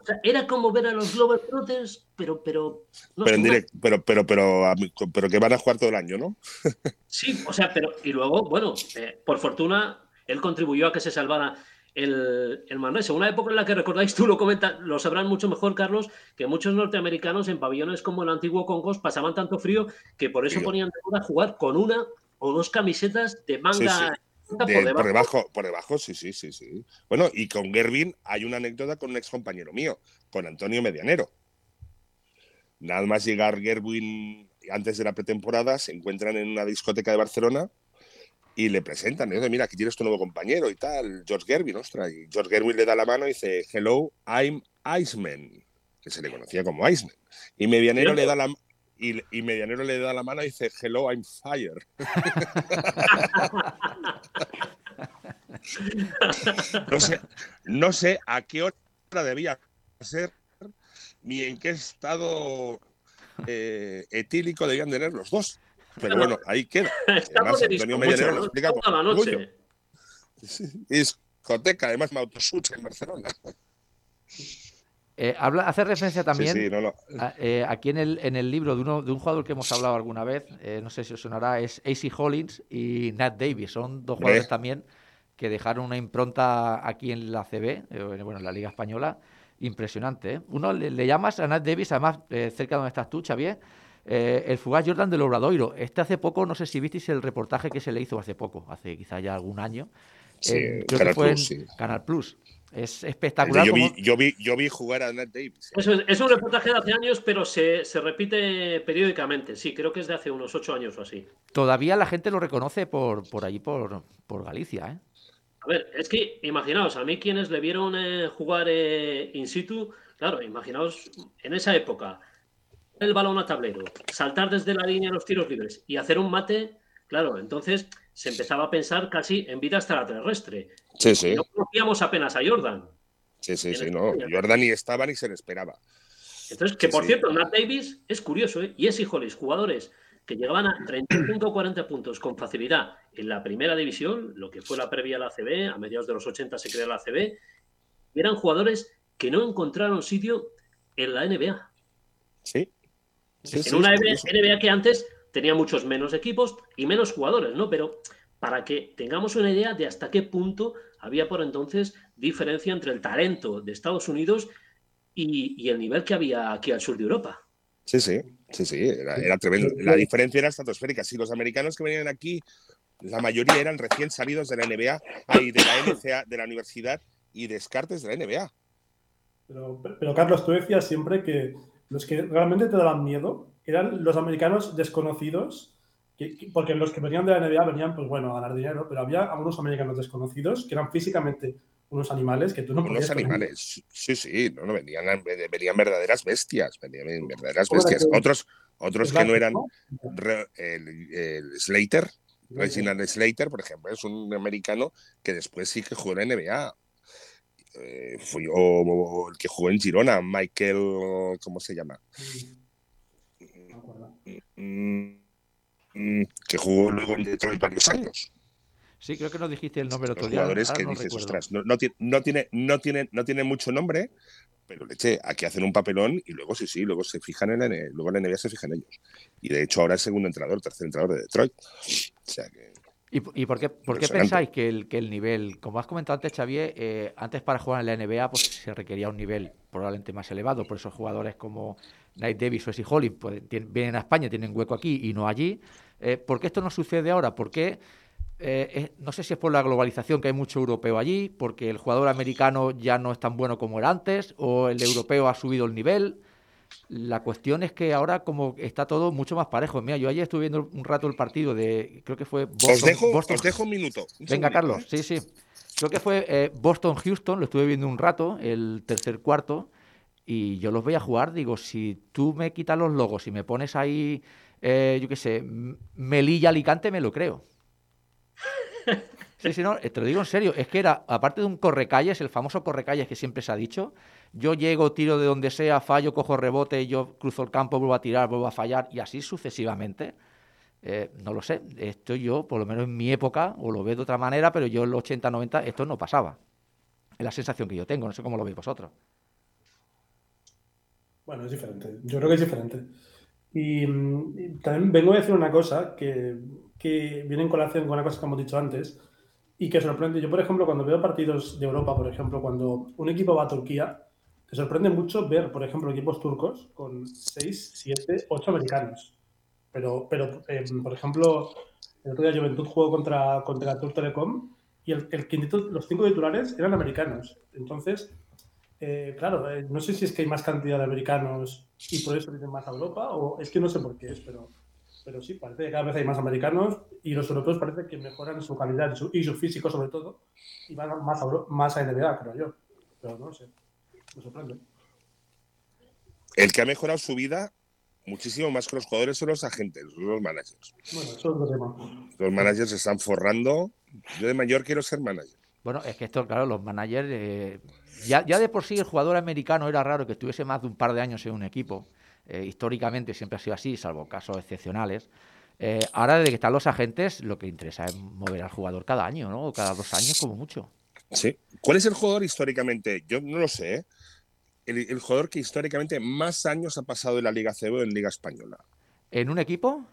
O sea, era como ver a los Glover Trotters, pero, pero, no Pero en sé, directo, pero, pero que van a jugar todo el año, ¿no? <laughs> Sí, o sea, pero y luego, bueno, eh, por fortuna, él contribuyó a que se salvara el, el Manresa. Una época en la que recordáis, <laughs> tú lo comentas, lo sabrán mucho mejor, Carlos, que muchos norteamericanos en pabellones como el antiguo Congos pasaban tanto frío que por eso ponían de moda jugar con una o dos camisetas de manga Sí, sí. corta De- por por, debajo. por debajo, sí, sí, sí, sí. Bueno, y con Gervin hay una anécdota con un ex compañero mío, con Antonio Medianero. Nada más llegar Gervin antes de la pretemporada, se encuentran en una discoteca de Barcelona y le presentan. Y mira, aquí tienes tu nuevo compañero y tal, George Gervin, ostras. Y George Gervin le da la mano y dice, hello, I'm Iceman, que se le conocía como Iceman. Y Medianero le da la y, y Medianero le da la mano y dice, hello, I'm Fire. <laughs> No sé, no sé a qué hora debía ser ni en qué estado eh, etílico debían tener los dos. Pero bueno, ahí queda. <laughs> Además, de Antonio mucho, lo ¿no? explica con la noche. Discoteca, además me autosuche en Barcelona. Eh, habla, hace referencia también Sí, sí, no, no. a- eh, aquí en el, en el libro de, uno, de un jugador que hemos hablado alguna vez, eh, no sé si os sonará, es AC Hollins y Nat Davis. Son dos jugadores también que dejaron una impronta aquí en la CB, eh, bueno, en la Liga Española, impresionante. ¿eh? Uno le, le llamas a Nat Davis, además, eh, cerca de donde estás tú, Xavier, eh, el fugaz Jordan del Obradoiro. Este hace poco, no sé si visteis el reportaje que se le hizo hace poco, hace quizá ya algún año. Sí, en- creo Canal que fue Plus, en sí. Canal Plus. Es espectacular. Yo como- vi, yo, vi, yo vi jugar a Nat Davis. Eso es, es un reportaje de hace años, pero se, se repite periódicamente. Sí, creo que es de hace unos ocho años o así. Todavía la gente lo reconoce por, por allí, por, por Galicia. ¿eh? A ver, es que imaginaos, a mí quienes le vieron eh, jugar eh, in situ, claro, imaginaos en esa época, el balón a tablero, saltar desde la línea los tiros libres y hacer un mate, claro, entonces se empezaba a pensar casi en vida extraterrestre. Sí, sí. No conocíamos apenas a Jordan. Sí, sí, sí, no. Jordan ni estaba ni se le esperaba. Entonces, que Sí, por sí. cierto, Nat Davis es curioso, ¿eh? Y es Hollis, jugadores que llegaban a 35 o 40 puntos con facilidad en la primera división, lo que fue la previa a la ACB, a mediados de los 80 se creó la ACB, y eran jugadores que no encontraron sitio en la NBA. Sí. Sí, en sí, una NBA, que antes tenía muchos menos equipos y menos jugadores, ¿no? Pero para que tengamos una idea de hasta qué punto había por entonces diferencia entre el talento de Estados Unidos y, y el nivel que había aquí al sur de Europa. Sí, sí, sí, sí, era, era tremendo. La diferencia era estratosférica. Si los americanos que venían aquí, la mayoría eran recién salidos de la NBA, ahí de la NCA, de la universidad y descartes de la NBA. Pero, pero, Carlos, tú decías siempre que los que realmente te daban miedo eran los americanos desconocidos, que- que- porque los que venían de la NBA venían, pues bueno, a ganar dinero, pero había algunos americanos desconocidos que eran físicamente unos animales que tú no Unos podías ellos. animales. Sí, sí, no, no, venían, venían verdaderas bestias, venían verdaderas ¿Cómo era bestias. que- Otros, otros que no eran ¿no? re- el, el Slater, Reginald Slater, por ejemplo, es un americano que después sí que jugó en NBA. Eh, fue, o, o el que jugó en Girona, Michael, ¿cómo se llama? No que jugó luego en Detroit varios años. Sí, creo que nos dijiste el nombre Los otro día. jugadores que no dices, recuerdo. ostras, no, no, no tiene, no, tiene, no tiene mucho nombre, pero leche, aquí hacen un papelón y luego sí, sí, luego se fijan en la, luego en la NBA se fijan en ellos. Y de hecho ahora es segundo entrenador, tercer entrenador de Detroit. O sea que ¿Y, y por qué, por qué pensáis que el, que el nivel, como has comentado antes, Xavier, eh, antes para jugar en la NBA pues, se requería un nivel probablemente más elevado? Por eso jugadores como Knight Davis o Essie Hollins pues, vienen a España, tienen hueco aquí y no allí. Eh, ¿Por qué esto no sucede ahora? ¿Por qué? eh, no sé si es por la globalización, que hay mucho europeo allí, porque el jugador americano ya no es tan bueno como era antes, o el europeo ha subido el nivel. La cuestión es que ahora como está todo mucho más parejo. Mira, yo ayer estuve viendo un rato el partido de, creo que fue Boston. os, dejo, Boston- os dejo un minuto. un Venga, Carlos, ¿eh? sí, sí. Creo que fue eh, Boston-Houston, lo estuve viendo un rato, el tercer cuarto, y yo los voy a jugar. Digo, si tú me quitas los logos y me pones ahí, eh, yo qué sé, M- Melilla Alicante, me lo creo. <laughs> Sí, sí, no, eh, te lo digo en serio, es que era, aparte de un correcalles, el famoso correcalles que siempre se ha dicho, yo llego, tiro de donde sea, fallo, cojo rebote, yo cruzo el campo, vuelvo a tirar, vuelvo a fallar, y así sucesivamente. Eh, no lo sé, esto yo, por lo menos en mi época, o lo veo de otra manera, pero yo en los 80, 90, esto no pasaba. Es la sensación que yo tengo, no sé cómo lo veis vosotros. Bueno, es diferente. Yo creo que es diferente. Y, mm, y también vengo a decir una cosa que, que viene en colación con una cosa que hemos dicho antes y que sorprende. Yo, por ejemplo, cuando veo partidos de Europa, por ejemplo, cuando un equipo va a Turquía, te sorprende mucho ver, por ejemplo, equipos turcos con 6, 7, 8 americanos. Pero, pero eh, por ejemplo, el otro día Juventud jugó contra, contra Turk Telecom y el, el los cinco titulares eran americanos. Entonces, eh, claro, eh, no sé si es que hay más cantidad de americanos y por eso vienen más a Europa, o es que no sé por qué es, pero, pero sí, parece que cada vez hay más americanos y los europeos parece que mejoran su calidad y su, y su físico sobre todo, y van más a, más a NBA, creo yo. Pero no sé, me sorprende. El que ha mejorado su vida muchísimo más que los jugadores son los agentes, los managers. Bueno, eso es otro tema. Los managers se están forrando. Yo de mayor quiero ser manager. Bueno, es que esto, claro, los managers. eh, ya, ya de por sí el jugador americano era raro que estuviese más de un par de años en un equipo. Eh, históricamente siempre ha sido así, salvo casos excepcionales. Eh, ahora, desde que están los agentes, lo que interesa es mover al jugador cada año, ¿no? O cada dos años, como mucho. Sí. ¿Cuál es el jugador históricamente? Yo no lo sé. ¿eh? El, el jugador que históricamente más años ha pasado en la Liga CB o en Liga Española. ¿En un equipo?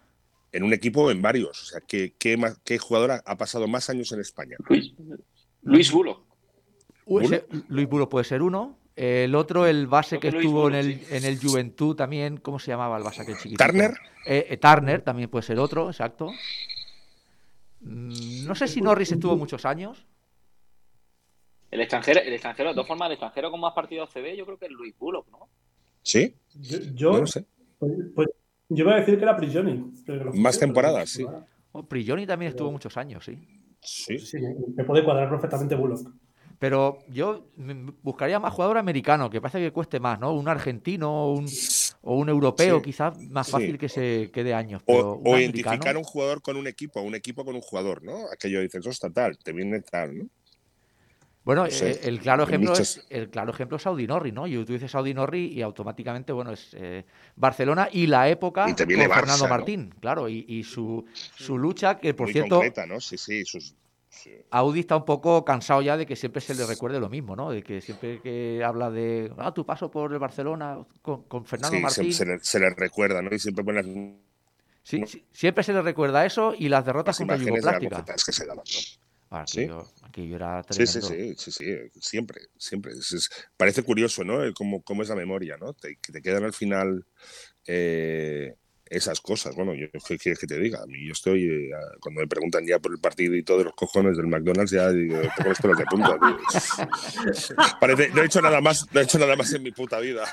En un equipo o en varios. O sea, ¿qué, qué, más- qué jugador ha, ha pasado más años en España? Luis, Luis ese- Luis Buro puede ser uno. El otro, el base que estuvo en el, en el Juventud también, ¿cómo se llamaba el base aquel chiquitito? ¿Turner? Eh, eh, Turner también puede ser otro, exacto. Mm, No sé si Norris estuvo muchos años. El extranjero, el extranjero, de todas formas, el extranjero con más partidos CB, yo creo que es Luis Bullock, ¿no? ¿Sí? Yo, yo, No lo sé. pues, pues, yo a decir que era Prigioni. Más temporadas, sí. Oh, Prigioni también Pero- estuvo muchos años, sí. Sí. Sí, me, me puede cuadrar perfectamente Bullock. Pero yo buscaría más jugador americano, que parece que cueste más, ¿no? Un argentino o un, o un europeo, Sí. quizás más Sí. fácil que se quede años. O, un identificar un jugador con un equipo, un equipo con un jugador, ¿no? Aquello dices, ostras, tal, te viene tal, ¿no? Bueno, No sé, el claro ejemplo es el claro ejemplo es Audi Norri, ¿no? Y tú dices Audi Norri y automáticamente, bueno, es eh, Barcelona y la época Y te viene con Fernando. Martín, claro, y, y su, su lucha, que por Muy cierto, concreta, ¿no? Sí, sí, sus- sí. Audi está un poco cansado ya de que siempre se le recuerde lo mismo, ¿no? De que siempre que habla de, ah, tu paso por el Barcelona con, con Fernando Sí, Martín, se le, se le recuerda, ¿no? Y siempre ponen las, sí, no. siempre se le recuerda eso y las derrotas las contra imágenes de las Yugoplástica. que se daban, ¿no? Ah, Sí. aquello, aquello era Sí, sí, sí, sí, sí, siempre, siempre. Es- es- parece curioso, ¿no? Cómo, cómo es la memoria, ¿no? Te quedan al final eh, esas cosas. Bueno, yo ¿qué quieres que te diga? A mí yo estoy, eh, cuando me preguntan ya por el partido y todos los cojones del McDonald's, ya digo, tengo los pelos de punta. <laughs> Parece, no he hecho nada más, no he hecho nada más en mi puta vida.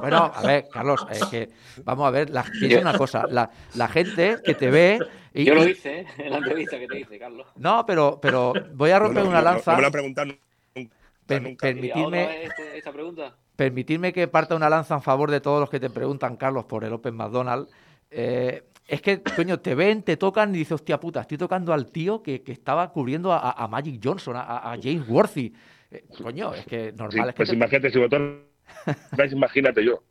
Bueno, a ver, Carlos, es que vamos a ver, la, piensa una cosa, la, la gente que te ve y, Yo lo hice, ¿eh? En la entrevista que te hice, Carlos. no, pero pero voy a romper No, no, una lanza. No me lo han preguntado nunca. Per- nunca. ¿Y permitidme, otra vez este- esta pregunta? Permitidme que parta una lanza en favor de todos los que te preguntan, Carlos, por el Open McDonald's. Eh, es que, coño, te ven, te tocan y dices, hostia puta, estoy tocando al tío que, que estaba cubriendo a, a Magic Johnson, a, a James Worthy. Eh, coño, es que Sí, normal es que pues te- imagínate, si vais, <laughs> imagínate yo.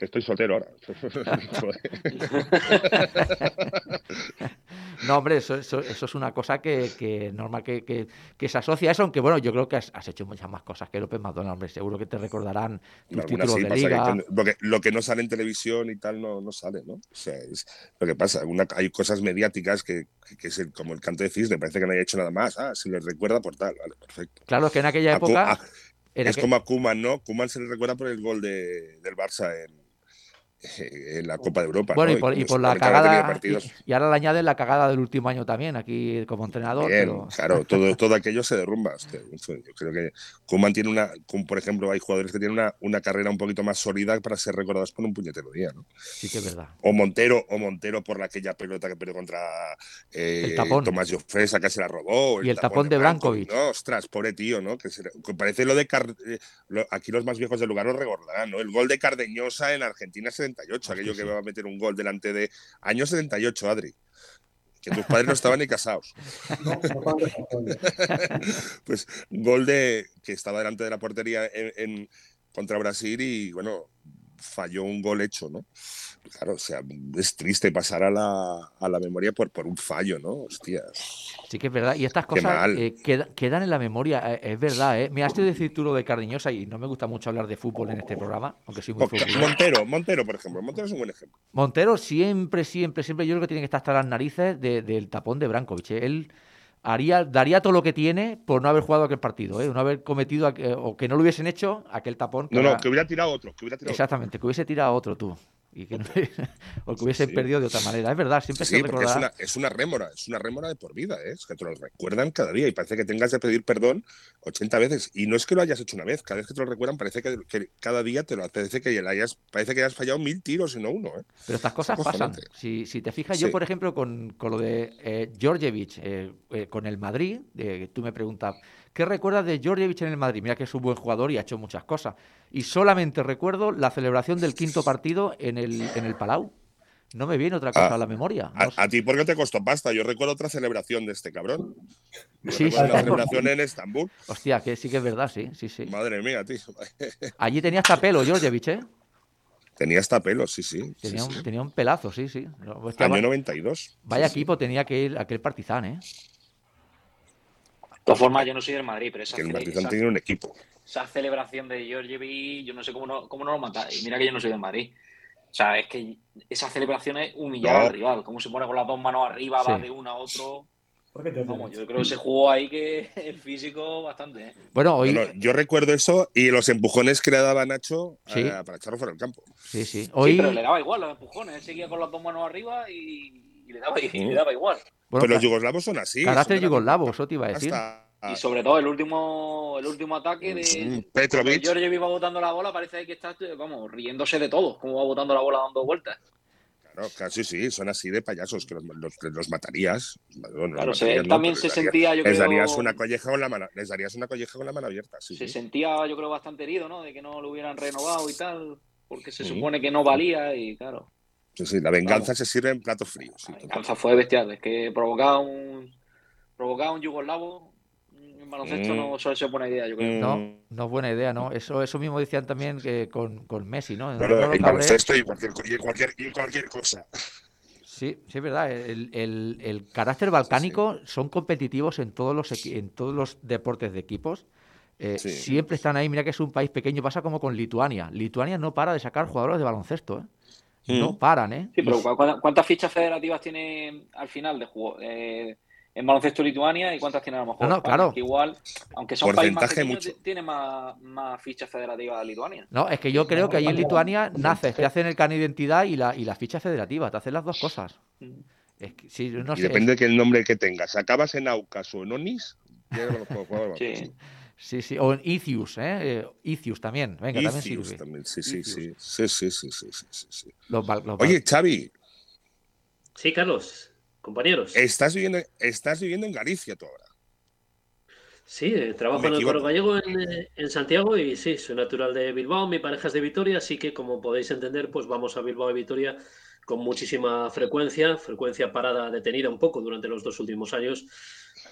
Estoy soltero ahora. <laughs> No, hombre, eso, eso, eso es una cosa que, que normal que, que- que se asocia a eso, aunque bueno, yo creo que has, has hecho muchas más cosas que López McDonald, hombre, seguro que te recordarán tus títulos sí, de liga. lo, que, no sale en televisión y tal no, no sale, ¿no? O sea, es lo que pasa. Una- hay cosas mediáticas que, es el- como el canto de cisne, parece que no haya hecho nada más. Ah, se le recuerda por tal, vale, perfecto. Claro, es que en aquella A época... a- en es como a Kuman, ¿no? Kuman se le recuerda por el gol de, del Barça en, en la Copa de Europa. Bueno, ¿no? y por, y la cagada, y, ahora le añaden la cagada del último año también, aquí como entrenador. Bien, pero- claro, todo, <laughs> todo aquello se derrumba. hostia. Yo creo que Koeman tiene una, por ejemplo, hay jugadores que tienen una, una carrera un poquito más sólida para ser recordados por un puñetero día, ¿no? Sí que es verdad. O Montero, o Montero por la aquella pelota que perdió contra eh, El tapón. Tomás Jofresa, que se la robó. o Y el tapón de Brankovic. No, ostras, pobre tío, ¿no? Que, se- parece lo de Car- eh, aquí los más viejos del lugar lo recordarán, ¿no? El gol de Cardeñosa en Argentina 78, aquello que sí. va a meter un gol delante de año 78, Adri. Que tus padres no estaban ni casados. <laughs> No, no tanto, no tanto. pues gol de que estaba delante de la portería en, en- contra Brasil y bueno falló un gol hecho no claro o sea es triste pasar a la, a la memoria por, por un fallo no hostia Sí que es verdad. Y estas cosas eh, queda- quedan en la memoria, eh, es verdad. ¿eh? Me has de decir tú lo de Cardeñosa y no me gusta mucho hablar de fútbol en este programa, aunque soy muy futbolero. Montero Montero por ejemplo Montero es un buen ejemplo Montero siempre, siempre, siempre, yo creo que tiene que estar hasta las narices de- del tapón de Brankovic. ¿eh? Él haría, daría todo lo que tiene por no haber jugado aquel partido, ¿eh? no haber cometido aqu- o que no lo hubiesen hecho aquel tapón. que no no que hubiera tirado otro que hubiera tirado otro. Exactamente, que hubiese tirado otro tú. Y que no- <laughs> o que hubiesen sí. perdido de otra manera. Es verdad, siempre Sí, se es una, es una rémora, es una rémora de por vida, ¿eh? es que te lo recuerdan cada día y parece que tengas que pedir perdón 80 veces. Y no es que lo hayas hecho una vez, cada vez que te lo recuerdan parece que, que cada día te lo parece que le hayas, parece que hayas fallado mil tiros y no uno. ¿eh? Pero estas cosas pasan. Si, si te fijas, yo, por ejemplo, con, con lo de eh, Djordjevic, eh, eh, con el Madrid, tú me preguntas, ¿qué recuerdas de Djordjevic en el Madrid? Mira que es un buen jugador y ha hecho muchas cosas. Y solamente recuerdo la celebración del quinto partido en el, en el Palau. No me viene otra cosa Ah, a la memoria. A, No a ti, ¿por qué te costó pasta? Yo recuerdo otra celebración de este cabrón. Yo Sí, sí. una celebración en Estambul. Hostia, que sí que es verdad, sí, sí, sí. Madre mía, tío. Allí tenía hasta pelo Djordjevic, ¿eh? Tenía hasta pelo, sí, sí. Tenía, sí. un, tenía un pelazo, sí, sí. Hostia, Año va- 92. vaya sí. equipo tenía aquel, aquel Partizan, ¿eh? De todas formas, yo no soy del Madrid, pero esa, Que el esa- tenía un equipo. esa celebración de Georgievi, yo no sé cómo no, cómo no lo matáis. Mira que yo no soy del Madrid. O sea, es que esa celebración es humillar No. al rival. Cómo se pone con las dos manos arriba, va de uno a otro. ¿Por qué te Vamos, haces? yo creo que se jugó ahí que <laughs> el físico bastante. ¿eh? Bueno, hoy. Yo recuerdo eso y los empujones que le daba Nacho Sí. eh, para echarlo fuera del campo. Sí, sí. Sí, pero le daba igual los empujones. Él seguía con las dos manos arriba y, y le, daba, y le daba igual. bueno, Pero los yugoslavos son así. carácter yugoslavo, eso te iba a decir. Hasta Y sobre todo el último, el último ataque de Petrovic. Georgievi va botando la bola, parece que está, vamos, riéndose de todo, como va botando la bola dando vueltas. Claro, casi sí, son así de payasos que los, los- los matarías. Bueno, los Claro, se- matarías él no, también se sentía, yo les creo, darías una colleja con la mano, les darías una colleja con la mano abierta. Sí, se sí. sentía, yo creo, bastante herido, ¿no? De que no lo hubieran renovado y tal. porque se Sí. supone que no valía y claro, Sí, sí, la venganza Vamos. se sirve en platos fríos. sí, la total. venganza fue bestial. Es que provocaba un provocaba un yugoslavo en baloncesto Mm. no suele ser buena idea, yo creo. No, Mm. no es buena idea, ¿no? Eso, eso mismo decían también que con, con Messi, ¿no? Lo en baloncesto y cualquier, y cualquier, y cualquier cosa. Sí, sí, es verdad. El, el- el carácter balcánico son competitivos en todos los en todos los deportes de equipos. Eh, Sí. Siempre están ahí. Mira que es un país pequeño. Pasa como con Lituania. Lituania no para de sacar jugadores de baloncesto. ¿eh? No Mm. paran, ¿eh? Sí, pero Y- ¿cu- cu- ¿cuántas fichas federativas tiene al final de juego eh, en baloncesto Lituania y cuántas tiene a lo mejor No, no, claro. Que igual, aunque son países más pequeños, mucho. tiene más, más fichas federativas Lituania. No, es que yo creo que allí en Lituania naces, te hacen el carnet de identidad y la, y la ficha federativa. Te hacen las dos cosas. Es que, sí, no y sé, depende de qué nombre que tengas. Acabas en Aucas o en Onis, ya no lo puedo jugar. Sí. Sí, sí. O en Icius, ¿eh? Eh, Icius también. Venga, también sirve. también, sí, sí, sí, sí, sí, sí, sí, sí, sí, sí. Los los Oye, Xavi, Sí, Carlos, compañeros. estás viviendo, estás viviendo en Galicia tú ahora. Sí, eh, trabajo en el. Coro Gallego en, eh, en Santiago y sí, soy natural de Bilbao, mi pareja es de Vitoria, así que como podéis entender, pues vamos a Bilbao y Vitoria con muchísima frecuencia, frecuencia parada detenida un poco durante los dos últimos años,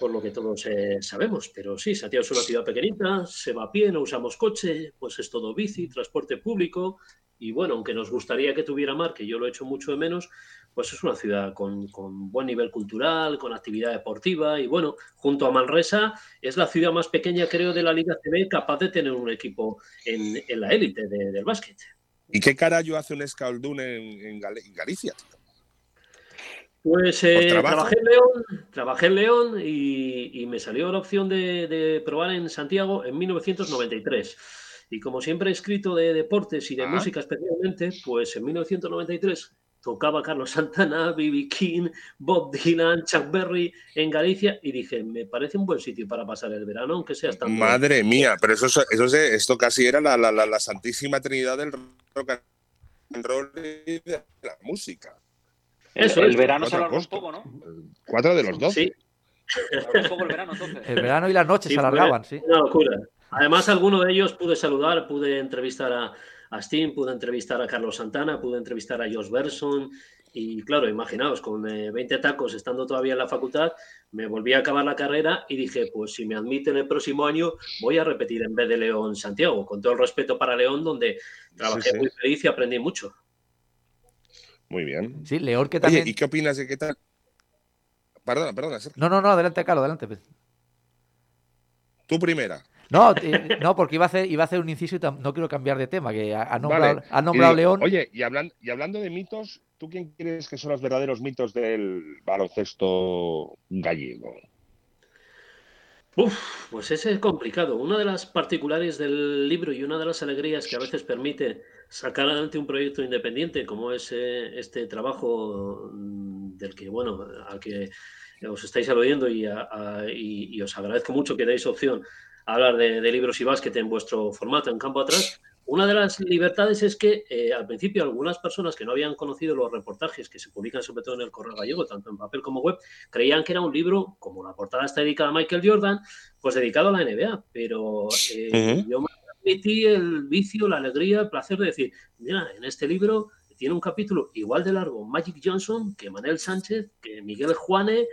por lo que todos eh, sabemos. Pero sí, Santiago es una ciudad pequeñita, se va a pie, no usamos coche, pues es todo bici, transporte público y bueno, aunque nos gustaría que tuviera mar, que yo lo he hecho mucho de menos, pues es una ciudad con, con buen nivel cultural, con actividad deportiva y bueno, junto a Manresa es la ciudad más pequeña, creo, de la Liga CB capaz de tener un equipo en, en la élite de- del básquet. ¿Y qué carajo hace un Escaldún en, en Gal- en Galicia? tío? Pues eh, trabajé en León, trabajé en León y, y me salió la opción de, de probar en Santiago en 1993. Y como siempre he escrito de deportes y de Ah. música especialmente, pues en 1993 tocaba Carlos Santana, B.B. King, Bob Dylan, Chuck Berry en Galicia y dije, me parece un buen sitio para pasar el verano, aunque sea tan Madre mía, pero eso, eso es- esto casi era la, la- la- la santísima trinidad del rock and roll y de la música. Eso el es. verano se Cuatro alargó un poco, ¿no? Cuatro de los dos. Sí, Se alargó un poco el verano entonces. El verano y las noches Sí, se alargaban, sí. Una locura. Además, alguno de ellos pude saludar, pude entrevistar a, a Sting, pude entrevistar a Carlos Santana, pude entrevistar a Josh Berson. Y claro, imaginaos, con eh, 20 tacos estando todavía en la facultad, me volví a acabar la carrera y dije, pues si me admiten el próximo año, voy a repetir en vez de León Santiago, con todo el respeto para León, donde trabajé sí. muy feliz y aprendí mucho. Muy bien. Sí, León que Oye, también. ¿y qué opinas de qué tal? Perdona, perdona. No, no, no, adelante, Carlos, adelante. pues. Tú primera. No, eh, <laughs> no, porque iba a hacer, iba a hacer un inciso y no quiero cambiar de tema, que ha, ha nombrado, Vale. ha nombrado León. Oye, y, hablan- y hablando de mitos, ¿tú quién crees que son los verdaderos mitos del baloncesto gallego? Uf, pues ese es complicado. Una de las particulares del libro y una de las alegrías que a veces permite sacar adelante un proyecto independiente, como es eh, este trabajo mm, del que, bueno, al que os estáis aludiendo y, a- y os agradezco mucho que deis opción a hablar de, de libros y básquet en vuestro formato en campo atrás. Una de las libertades es que eh, al principio algunas personas que no habían conocido los reportajes que se publican sobre todo en el Correo Gallego, tanto en papel como web, creían que era un libro, como la portada está dedicada a Michael Jordan, pues dedicado a la NBA. Pero eh, yo me permití el vicio, la alegría, el placer de decir, mira, en este libro tiene un capítulo igual de largo Magic Johnson que Manel Sánchez, que Miguel Juane,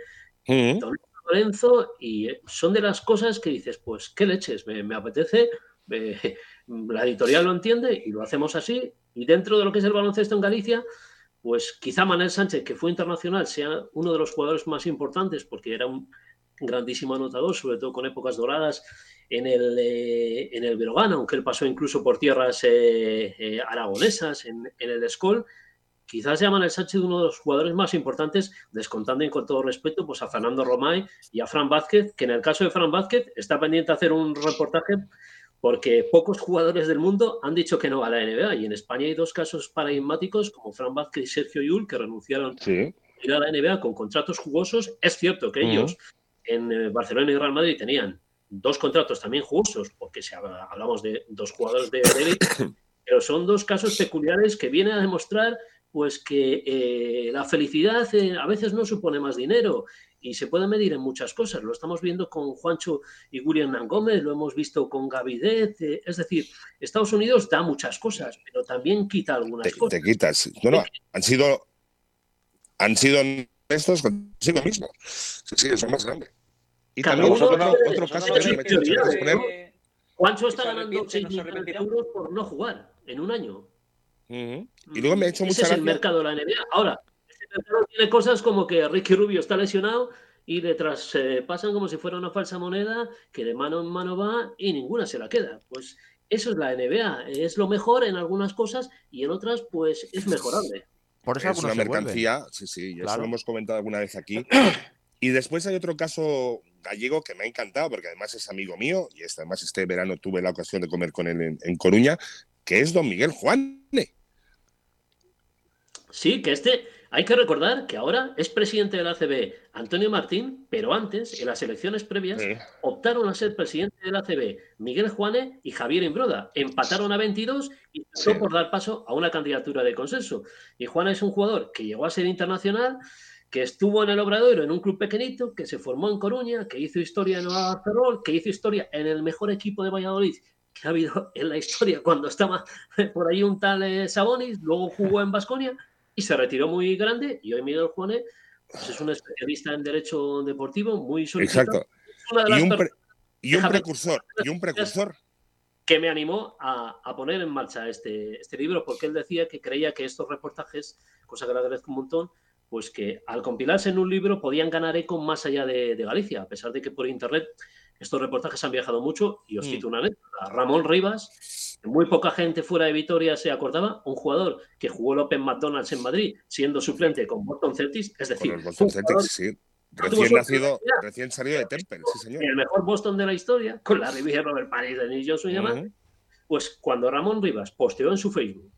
Mm, Don Lorenzo, y eh, son de las cosas que dices, pues qué leches, me, me apetece, eh, la editorial lo entiende y lo hacemos así. Y dentro de lo que es el baloncesto en Galicia, pues quizá Manel Sánchez, que fue internacional, sea uno de los jugadores más importantes porque era un grandísimo anotador, sobre todo con épocas doradas en el, eh, en el aunque él pasó incluso por tierras eh, eh, aragonesas en, el Escol. Quizás llaman el Sánchez uno de los jugadores más importantes, descontando y con todo respeto pues a Fernando Romay y a Fran Vázquez, que en el caso de Fran Vázquez está pendiente de hacer un reportaje porque pocos jugadores del mundo han dicho que no a la NBA y en España hay dos casos paradigmáticos como Fran Vázquez y Sergio Yul que renunciaron Sí. a ir a la NBA con contratos jugosos. Es cierto que ellos en eh, Barcelona y Real Madrid tenían dos contratos también jugosos porque si habla- hablamos de dos jugadores de de élite, <coughs> pero son dos casos peculiares que vienen a demostrar pues que eh, la felicidad eh, a veces no supone más dinero y se puede medir en muchas cosas. Lo estamos viendo con Juancho y William Gómez, lo hemos visto con Gavidet. eh, es decir, Estados Unidos da muchas cosas, pero también quita algunas Te, cosas. te quitas. No, no, han sido, han sido honestos consigo mismo. Sí, sí, eso es más grande. Y también otro, caso que me poner-. Juancho está ganando arrepiente, 6 no se millones de arrepentirá. euros por no jugar en un año. Y luego me ha hecho Ese mucha es el mercado de la NBA. Ahora, tiene cosas como que Ricky Rubio está lesionado y detrás se pasan como si fuera una falsa moneda que de mano en mano va y ninguna se la queda. Pues eso es la NBA. Es lo mejor en algunas cosas y en otras, pues es mejorable. Por eso es una mercancía, sí, sí, y eso Claro. lo hemos comentado alguna vez aquí. <clears throat> Y después hay otro caso gallego que me ha encantado, porque además es amigo mío, y este, además este verano tuve la ocasión de comer con él en, en Coruña, que es don Miguel Juane. Sí, que este, hay que recordar que ahora es presidente de la ACB Antonio Martín, pero antes, en las elecciones previas, Sí. optaron a ser presidente de la ACB Miguel Juane y Javier Imbroda. Empataron a 22 y pasó Sí. por dar paso a una candidatura de consenso. Y Juane es un jugador que llegó a ser internacional, que estuvo en el Obradoiro en un club pequeñito, que se formó en Coruña, que hizo historia en Nueva Ferrol, que hizo historia en el mejor equipo de Valladolid que ha habido en la historia cuando estaba <laughs> por ahí un tal eh, Sabonis, luego jugó en Basconia y se retiró muy grande y hoy Miguel Juane pues es un especialista en derecho deportivo muy solicitado. Exacto. Y un, personas pre- y un Déjame- precursor, y un precursor. que me animó a, a poner en marcha este, este libro porque él decía que creía que estos reportajes, cosa que le agradezco un montón, pues que al compilarse en un libro podían ganar eco más allá de, de Galicia, a pesar de que por internet estos reportajes han viajado mucho y os Mm. cito una anécdota. Ramón Rivas, muy poca gente fuera de Vitoria se acordaba, un jugador que jugó el Open McDonald's en Madrid siendo suplente con Boston Celtics, es Con decir, los Boston Celtics, sí. Recién nacido, recién salido de Temple, sí, señor. el mejor Boston de la historia, con la Riviera Robert Paris, Denis Johnson y demás, pues cuando Ramón Rivas posteó en su Facebook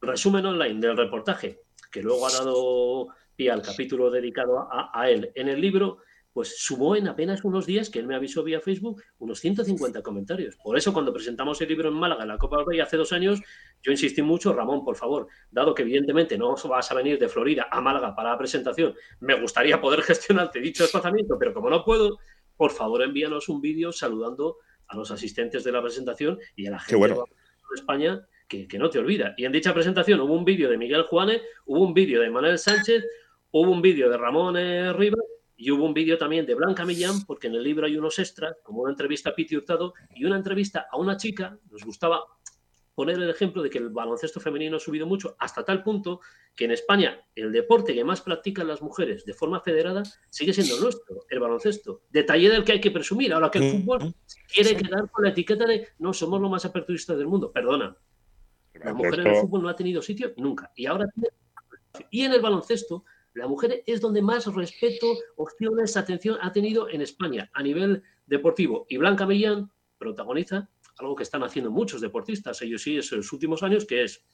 resumen online del reportaje, que luego ha dado pie al capítulo dedicado a, a él en el libro, pues sumó en apenas unos días, que él me avisó vía Facebook, unos 150 comentarios. Por eso cuando presentamos el libro en Málaga, en la Copa del Rey, hace dos años, yo insistí mucho, Ramón, por favor, dado que evidentemente no vas a venir de Florida a Málaga para la presentación, me gustaría poder <laughs> gestionarte dicho desplazamiento, pero como no puedo, por favor envíanos un vídeo saludando a los asistentes de la presentación y a la gente bueno. de España que, que no te olvida. Y en dicha presentación hubo un vídeo de Miguel Juane, hubo un vídeo de Manuel Sánchez, hubo un vídeo de Ramón eh, Rivas y hubo un vídeo también de Blanca Millán, porque en el libro hay unos extras, como una entrevista a Piti Hurtado y una entrevista a una chica, nos gustaba poner el ejemplo de que el baloncesto femenino ha subido mucho, hasta tal punto que en España el deporte que más practican las mujeres de forma federada sigue siendo el nuestro, el baloncesto. Detalle del que hay que presumir, ahora que el fútbol quiere quedar con la etiqueta de no somos los más aperturistas del mundo. Perdona, la mujer en el fútbol no ha tenido sitio nunca. Y ahora tiene. Y en el baloncesto, la mujer es donde más respeto, opciones, atención ha tenido en España a nivel deportivo. Y Blanca Millán protagoniza algo que están haciendo muchos deportistas, ellos sí, en los últimos años, que es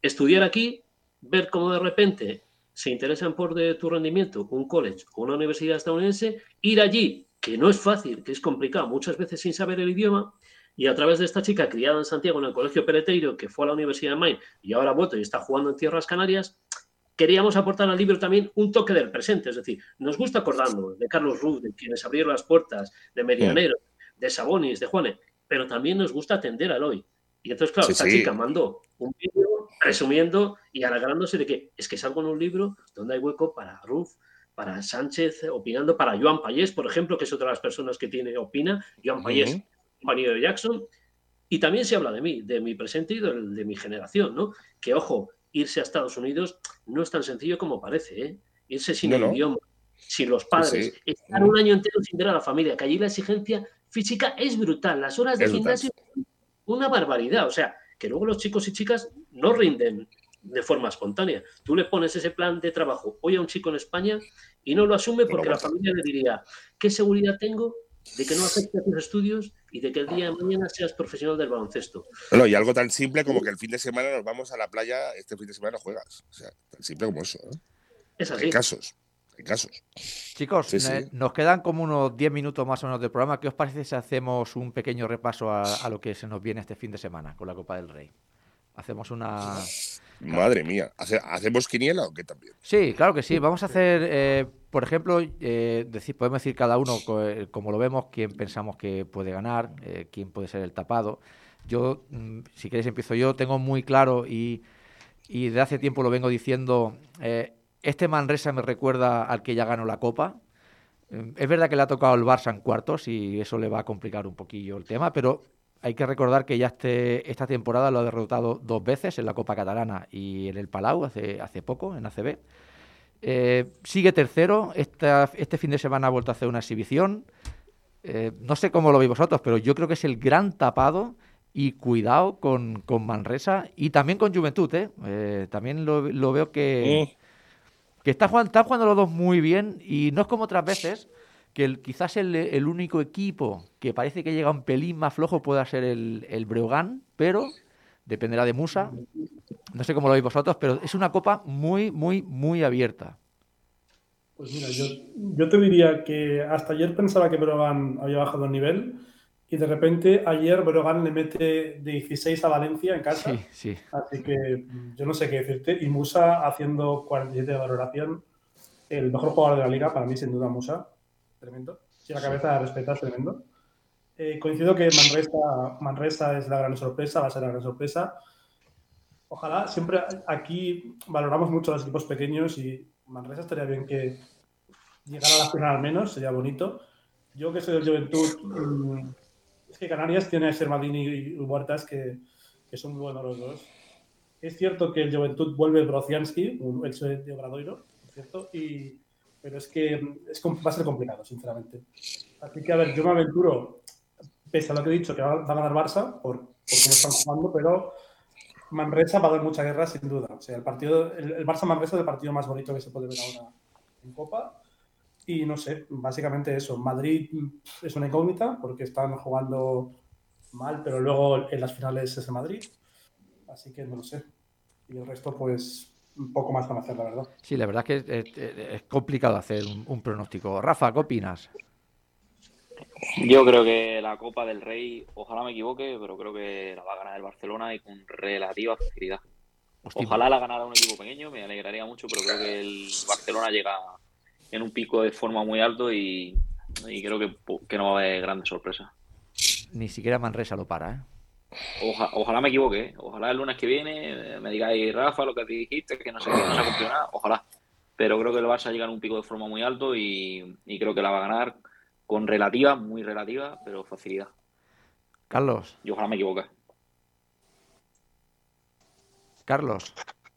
estudiar aquí, ver cómo de repente se interesan por de tu rendimiento un college o una universidad estadounidense, ir allí, que no es fácil, que es complicado, muchas veces sin saber el idioma, y a través de esta chica criada en Santiago en el Colegio Peleteiro, que fue a la Universidad de Maine y ahora ha vuelto y está jugando en Tierras Canarias, queríamos aportar al libro también un toque del presente. Es decir, nos gusta acordarnos de Carlos Ruth, de quienes abrieron las puertas, de Medianero, de Sabonis, de Juanes, pero también nos gusta atender al hoy. Y entonces, claro, Sí, esta sí. chica mandó un vídeo resumiendo y alegrándose de que es que salgo en un libro donde hay hueco para Ruth, para Sánchez, opinando, para Joan Payés, por ejemplo, que es otra de las personas que tiene opina, Joan Payés, Ujú. compañero de Jackson, y también se habla de mí, de mi presente y del- de, mi generación, ¿no? Que, ojo, irse a Estados Unidos no es tan sencillo como parece, ¿eh? Irse sin No, el no. idioma, sin los padres, sí. estar un año entero sin ver a la familia, que allí la exigencia física es brutal, las horas de Es brutal. gimnasio, una barbaridad, o sea, que luego los chicos y chicas no rinden de forma espontánea. Tú le pones ese plan de trabajo hoy a un chico en España y no lo asume No porque la familia le diría, ¿qué seguridad tengo de que no afecte a tus estudios y de que el día de mañana seas profesional del baloncesto? Bueno, y algo tan simple como que el fin de semana nos vamos a la playa, este fin de semana no juegas. O sea, tan simple como eso. ¿no? Es así. Hay casos. Hay casos. Chicos, Sí, sí. eh, nos quedan como unos 10 minutos más o menos del programa. ¿Qué os parece si hacemos un pequeño repaso a, a lo que se nos viene este fin de semana con la Copa del Rey? Hacemos una. Madre mía, ¿hace- ¿hacemos quiniela o qué también? Sí, claro que sí. Vamos a hacer, eh, por ejemplo, eh, decir, podemos decir cada uno, co- como lo vemos, quién pensamos que puede ganar, eh, quién puede ser el tapado. Yo, mm, si queréis, empiezo yo. Tengo muy claro y, y de hace tiempo lo vengo diciendo. eh, este Manresa me recuerda al que ya ganó la Copa. Eh, Es verdad que le ha tocado el Barça en cuartos y eso le va a complicar un poquillo el tema, pero hay que recordar que ya este, esta temporada lo ha derrotado dos veces en la Copa Catalana y en el Palau hace, hace poco, en ACB. Eh, sigue tercero, esta- este fin de semana ha vuelto a hacer una exhibición. Eh, no sé cómo lo veis vosotros, pero yo creo que es el gran tapado y cuidado con, con Manresa y también con Juventud. ¿eh? Eh, también lo, lo veo que, que está jugando, están jugando los dos muy bien y no es como otras veces que el- quizás el, el único equipo que parece que llega un pelín más flojo pueda ser el, el Breogán, pero dependerá de Musa. No sé cómo lo veis vosotros, pero es una copa muy, muy, muy abierta. Pues mira, yo, yo te diría que hasta ayer pensaba que Brogan había bajado el nivel y de repente ayer Brogan le mete 16 a Valencia en casa. Sí, sí. Así que yo no sé qué decirte. Y Musa haciendo 47 de valoración, el mejor jugador de la liga, para mí sin duda Musa. Tremendo. Si la cabeza de respetar, tremendo. Eh, coincido que Manresa, Manresa es la gran sorpresa, va a ser la gran sorpresa. Ojalá, siempre aquí valoramos mucho a los equipos pequeños y Manresa estaría bien que llegara a la final al menos, sería bonito. Yo que soy del Juventud, mm, es que Canarias tiene a Sermadini y Huertas que, que son muy buenos los dos. Es cierto que el Juventud vuelve Brociansky, un ex de Obradoiro, cierto, y, pero es que es, va a ser complicado, sinceramente. Así que, a ver, yo me aventuro, pese a lo que he dicho, que va, va a ganar Barça, por, por cómo están jugando, pero Manresa va a dar mucha guerra, sin duda. El, partido, el, Barça-Manresa es el partido más bonito que se puede ver ahora en Copa. Y no sé, básicamente eso. Madrid es una incógnita porque están jugando mal, pero luego en las finales es el Madrid. Así que no lo sé. Y el resto, pues, un poco más van hacer, la verdad. Sí, la verdad que es, complicado hacer un pronóstico. Rafa, ¿qué opinas? Yo creo que la Copa del Rey, ojalá me equivoque, pero creo que la va a ganar el Barcelona y con relativa facilidad. Hostia, Ojalá la ganara un equipo pequeño, me alegraría mucho, pero creo que el Barcelona llega en un pico de forma muy alto y, y creo que, que no va a haber grandes sorpresas. Ni siquiera Manresa lo para, ¿eh? Oja- ojalá me equivoque, ¿eh? ojalá el lunes que viene eh, me digáis, Rafa, lo que te dijiste, que no sé qué, no se ha cumplido nada, ojalá. Pero creo que el Barça llega en un pico de forma muy alto y, y creo que la va a ganar con relativa, muy relativa, pero facilidad. Carlos, Y ojalá me equivoque. Carlos,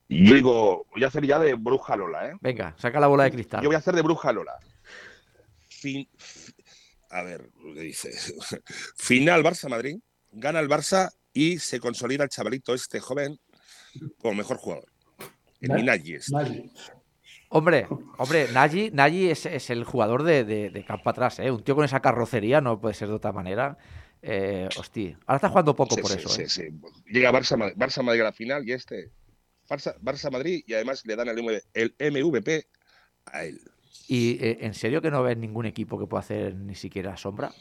Yo digo, voy a hacer ya de bruja Lola, ¿eh? venga, saca la bola de cristal. Yo voy a hacer de bruja Lola. Fin- fi- a ver, lo que dice. <laughs> Final Barça-Madrid, gana el Barça y se consolida el chavalito este joven como mejor jugador. El ¿Vale? Hombre, hombre, Nagy, Nagy es, es el jugador de, de- de campo atrás, ¿eh? Un tío con esa carrocería no puede ser de otra manera. Eh, hostia, ahora está jugando poco Sí, por sí, eso, sí, ¿eh? sí. Llega Barça, Barça Madrid a la final y este Barça, Barça Madrid y además le dan el, MV el MVP a él, Y eh, en serio que no ves ningún equipo que pueda hacer ni siquiera sombra,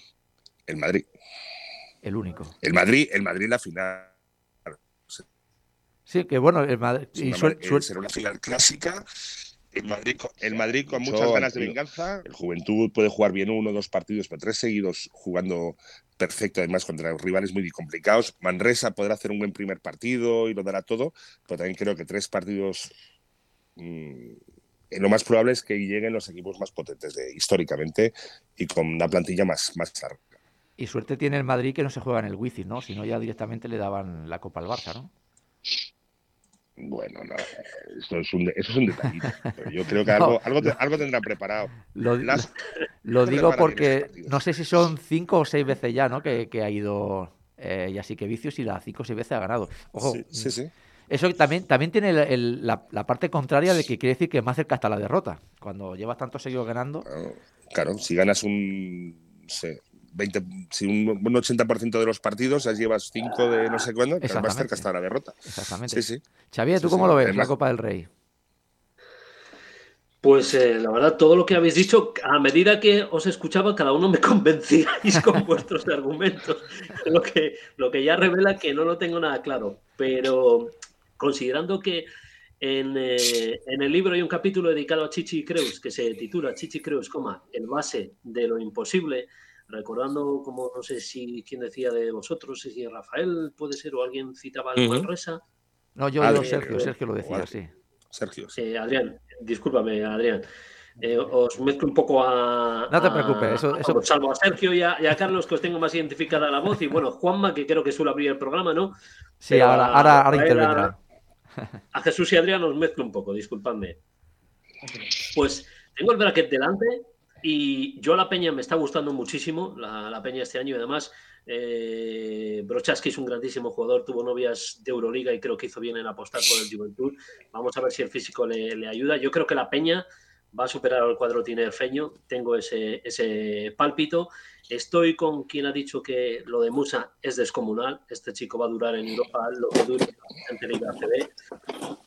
el Madrid. el único. El Madrid, el Madrid la final. Sí, que bueno, el Madrid. Y suel- eh, suel- será una final clásica. El Madrid, con- el Madrid con Mucho, muchas ganas de venganza. El Juventud puede jugar bien uno o dos partidos, pero tres seguidos jugando perfecto, además contra rivales muy complicados. Manresa podrá hacer un buen primer partido y lo dará todo, pero también creo que tres partidos. mm, eh, lo más probable es que lleguen los equipos más potentes de, históricamente y con una plantilla más, más larga. y suerte tiene el Madrid que no se juega en el Wizzing, ¿no? Si no, ya directamente le daban la Copa al Barça, ¿no? Bueno, no, esto es un, eso es un detallito. pero yo creo que <laughs> No. algo, algo, te- algo tendrán preparado. Lo, Las- lo no digo porque no sé si son cinco o seis veces ya, ¿no? Que, que ha ido eh, ya sí que Vicios y las cinco o seis veces ha ganado. Ojo, Sí, sí, sí. eso también, también tiene el- el- la, la parte contraria de que quiere decir que más cerca está la derrota. Cuando llevas tantos seguidos ganando, Claro, Claro, si ganas un, no sé, 20, si un, un 80% de los partidos, ya llevas 5 de no sé cuándo, claro, más cerca está la derrota. exactamente. Sí, sí. Xavier, ¿tú Sí, cómo sí. lo ves, Además- la Copa del Rey? Pues eh, la verdad, todo lo que habéis dicho, a medida que os escuchaba, cada uno me <laughs> convencíais con <laughs> vuestros argumentos, <laughs> lo que, lo que ya revela que no lo tengo nada claro. Pero considerando que en, eh, en el libro hay un capítulo dedicado a Chichi Creus que se titula Chichi Creus, coma, el base de lo imposible, recordando, como no sé si quién decía de vosotros, si Rafael puede ser o alguien citaba al Ujú. Manresa. No, yo, yo, Sergio, Sergio lo decía, sí. Sergio. Eh, Adrián, discúlpame, Adrián. Eh, os mezclo un poco a. No te a- preocupes, eso- Salvo a Sergio y a, y a Carlos, que os tengo más identificada la voz. Y bueno, Juanma, que creo que suele abrir el programa, ¿no? Sí, Pero ahora, ahora, ahora intervendrá. a- A Jesús y Adrián os mezclo un poco, disculpadme. Pues tengo el bracket delante y yo la Peña me está gustando muchísimo, la, la Peña este año y además eh, Brochaski es un grandísimo jugador, tuvo novias de Euroliga y creo que hizo bien en apostar por el Juventud. Vamos a ver si el físico le, le ayuda. Yo creo que la Peña va a superar al cuadro tinerfeño, tengo ese, ese pálpito. Estoy con quien ha dicho que lo de Musa es descomunal, este chico va a durar en Europa lo que dure en la Liga ACB.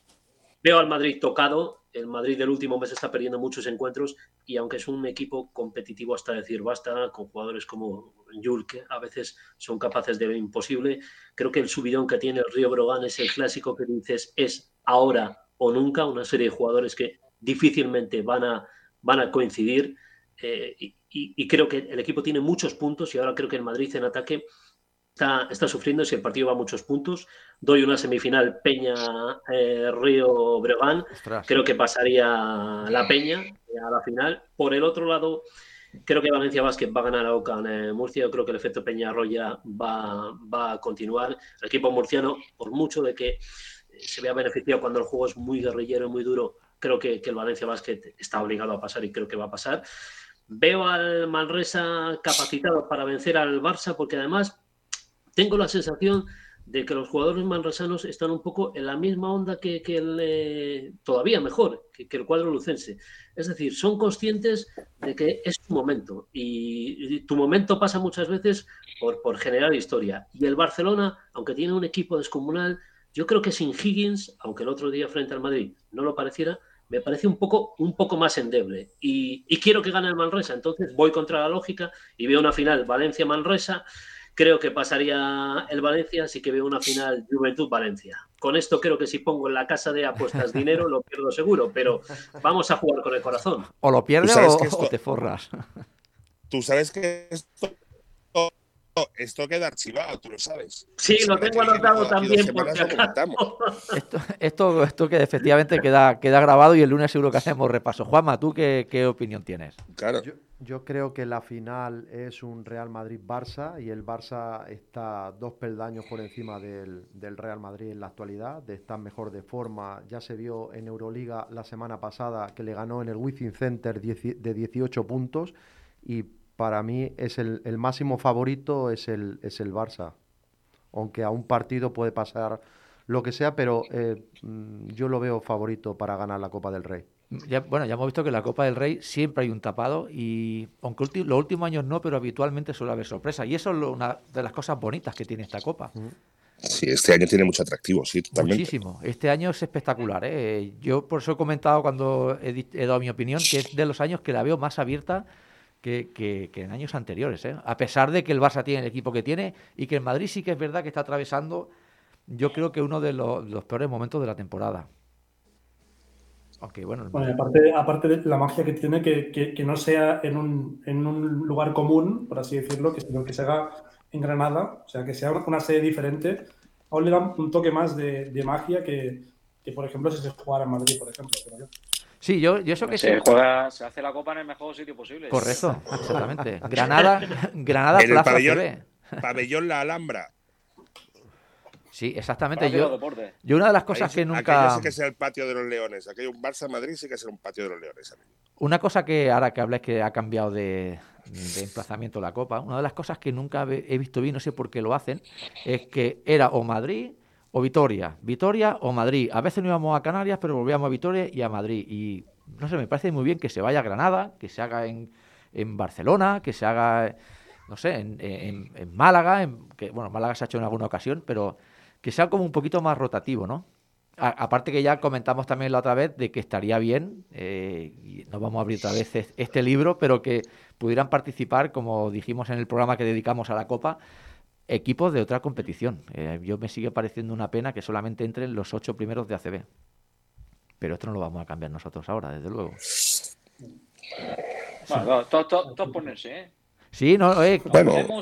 Veo al Madrid tocado. El Madrid del último mes está perdiendo muchos encuentros y aunque es un equipo competitivo hasta decir basta, con jugadores como Yul, que a veces son capaces de lo imposible, creo que el subidón que tiene el Río Brogan es el clásico que dices es ahora o nunca, una serie de jugadores que difícilmente van a, van a coincidir. Eh, y, y- creo que el equipo tiene muchos puntos y ahora creo que el Madrid en ataque está, está sufriendo si el partido va a muchos puntos. Doy una semifinal Peña-Río Breogán. Ostras. Creo que pasaría la Peña a la final. Por el otro lado, creo que Valencia Basket va a ganar a Ocan eh, Murcia. Yo creo que el efecto Peña Arroya va, va a continuar. El equipo murciano, por mucho de que eh, se vea beneficiado cuando el juego es muy guerrillero y muy duro, creo que, que el Valencia Basket está obligado a pasar y creo que va a pasar. Veo al Manresa capacitado para vencer al Barça porque además tengo la sensación de que los jugadores manresanos están un poco en la misma onda que, el, eh, todavía mejor, que, el cuadro lucense. Es decir, son conscientes de que es tu momento y, tu momento pasa muchas veces por, por generar historia. Y el Barcelona, aunque tiene un equipo descomunal, yo creo que sin Higgins, aunque el otro día frente al Madrid no lo pareciera, me parece un poco, un poco más endeble. Y, y quiero que gane el Manresa, entonces voy contra la lógica y veo una final Valencia-Manresa. Creo que pasaría el Valencia, así que veo una final Juventud-Valencia. Con esto creo que si pongo en la casa de apuestas dinero lo pierdo seguro, pero vamos a jugar con el corazón. O lo pierdes o, que esto- o te forras. Tú sabes que esto, esto queda archivado, tú lo sabes. Sí, lo tengo anotado también, por Por si acaso. Esto, esto, esto que efectivamente queda, queda grabado y el lunes seguro que hacemos repaso. Juanma, ¿tú qué, qué opinión tienes? Claro. Yo, yo creo que la final es un Real Madrid-Barça y el Barça está dos peldaños por encima del, del Real Madrid en la actualidad, de estar mejor de forma. Ya se vio en Euroliga la semana pasada que le ganó en el Wizzing Center de 18 puntos y para mí es el, el máximo favorito es el, es el Barça. Aunque a un partido puede pasar lo que sea, pero eh, mm, yo lo veo favorito para ganar la Copa del Rey. Ya- bueno, ya hemos visto que en la Copa del Rey siempre hay un tapado y aunque ulti- los últimos años no, pero habitualmente suele haber sorpresa. Y eso es lo- una de las cosas bonitas que tiene esta Copa. Sí, este año tiene mucho atractivo, sí, totalmente. Muchísimo. Este año es espectacular. ¿eh? Yo por eso he comentado cuando he, he dado mi opinión que es de los años que la veo más abierta que, que- que en años anteriores. ¿eh? A pesar de que el Barça tiene el equipo que tiene y que el Madrid sí que es verdad que está atravesando, yo creo que uno de los, los peores momentos de la temporada. Aunque bueno, aparte, aparte de la magia que tiene, que, que- que no sea en un, en un lugar común, por así decirlo, que, sino que se haga en Granada, o sea, que sea una, sede diferente, aún le da un toque más de, de magia que, que, por ejemplo, si se jugara en Madrid, por ejemplo. Sí, yo, yo eso que Se sí. juega, se hace la copa en el mejor sitio posible. Correcto, exactamente. Granada, <laughs> Granada En el Plaza pabellón, pabellón La Alhambra. Sí, exactamente. Yo, yo una de las cosas que Aquello nunca... sí que sea el patio de los leones. Aquello un Barça Madrid sí que será un patio de los leones. Una cosa que ahora que habláis que ha cambiado de, de emplazamiento la Copa, una de las cosas que nunca he visto bien, no sé por qué lo hacen, es que era o Madrid o Vitoria, Vitoria o Madrid. A veces no íbamos a Canarias, pero volvíamos a Vitoria y a Madrid. Y no sé, me parece muy bien que se vaya a Granada, que se haga en, en Barcelona, que se haga, no sé, en, en- en Málaga, que bueno, Málaga se ha hecho en alguna ocasión, pero que sea como un poquito más rotativo, ¿no? aparte que ya comentamos también la otra vez de que estaría bien, eh, y no vamos a abrir otra vez es- este libro, pero que pudieran participar, como dijimos en el programa que dedicamos a la Copa, equipos de otra competición. Eh, yo me sigue pareciendo una pena que solamente entren los ocho primeros de ACB. Pero esto no lo vamos a cambiar nosotros ahora, desde luego. Bueno, claro, todos todos- todos ponerse, ¿eh? Sí, no, eh,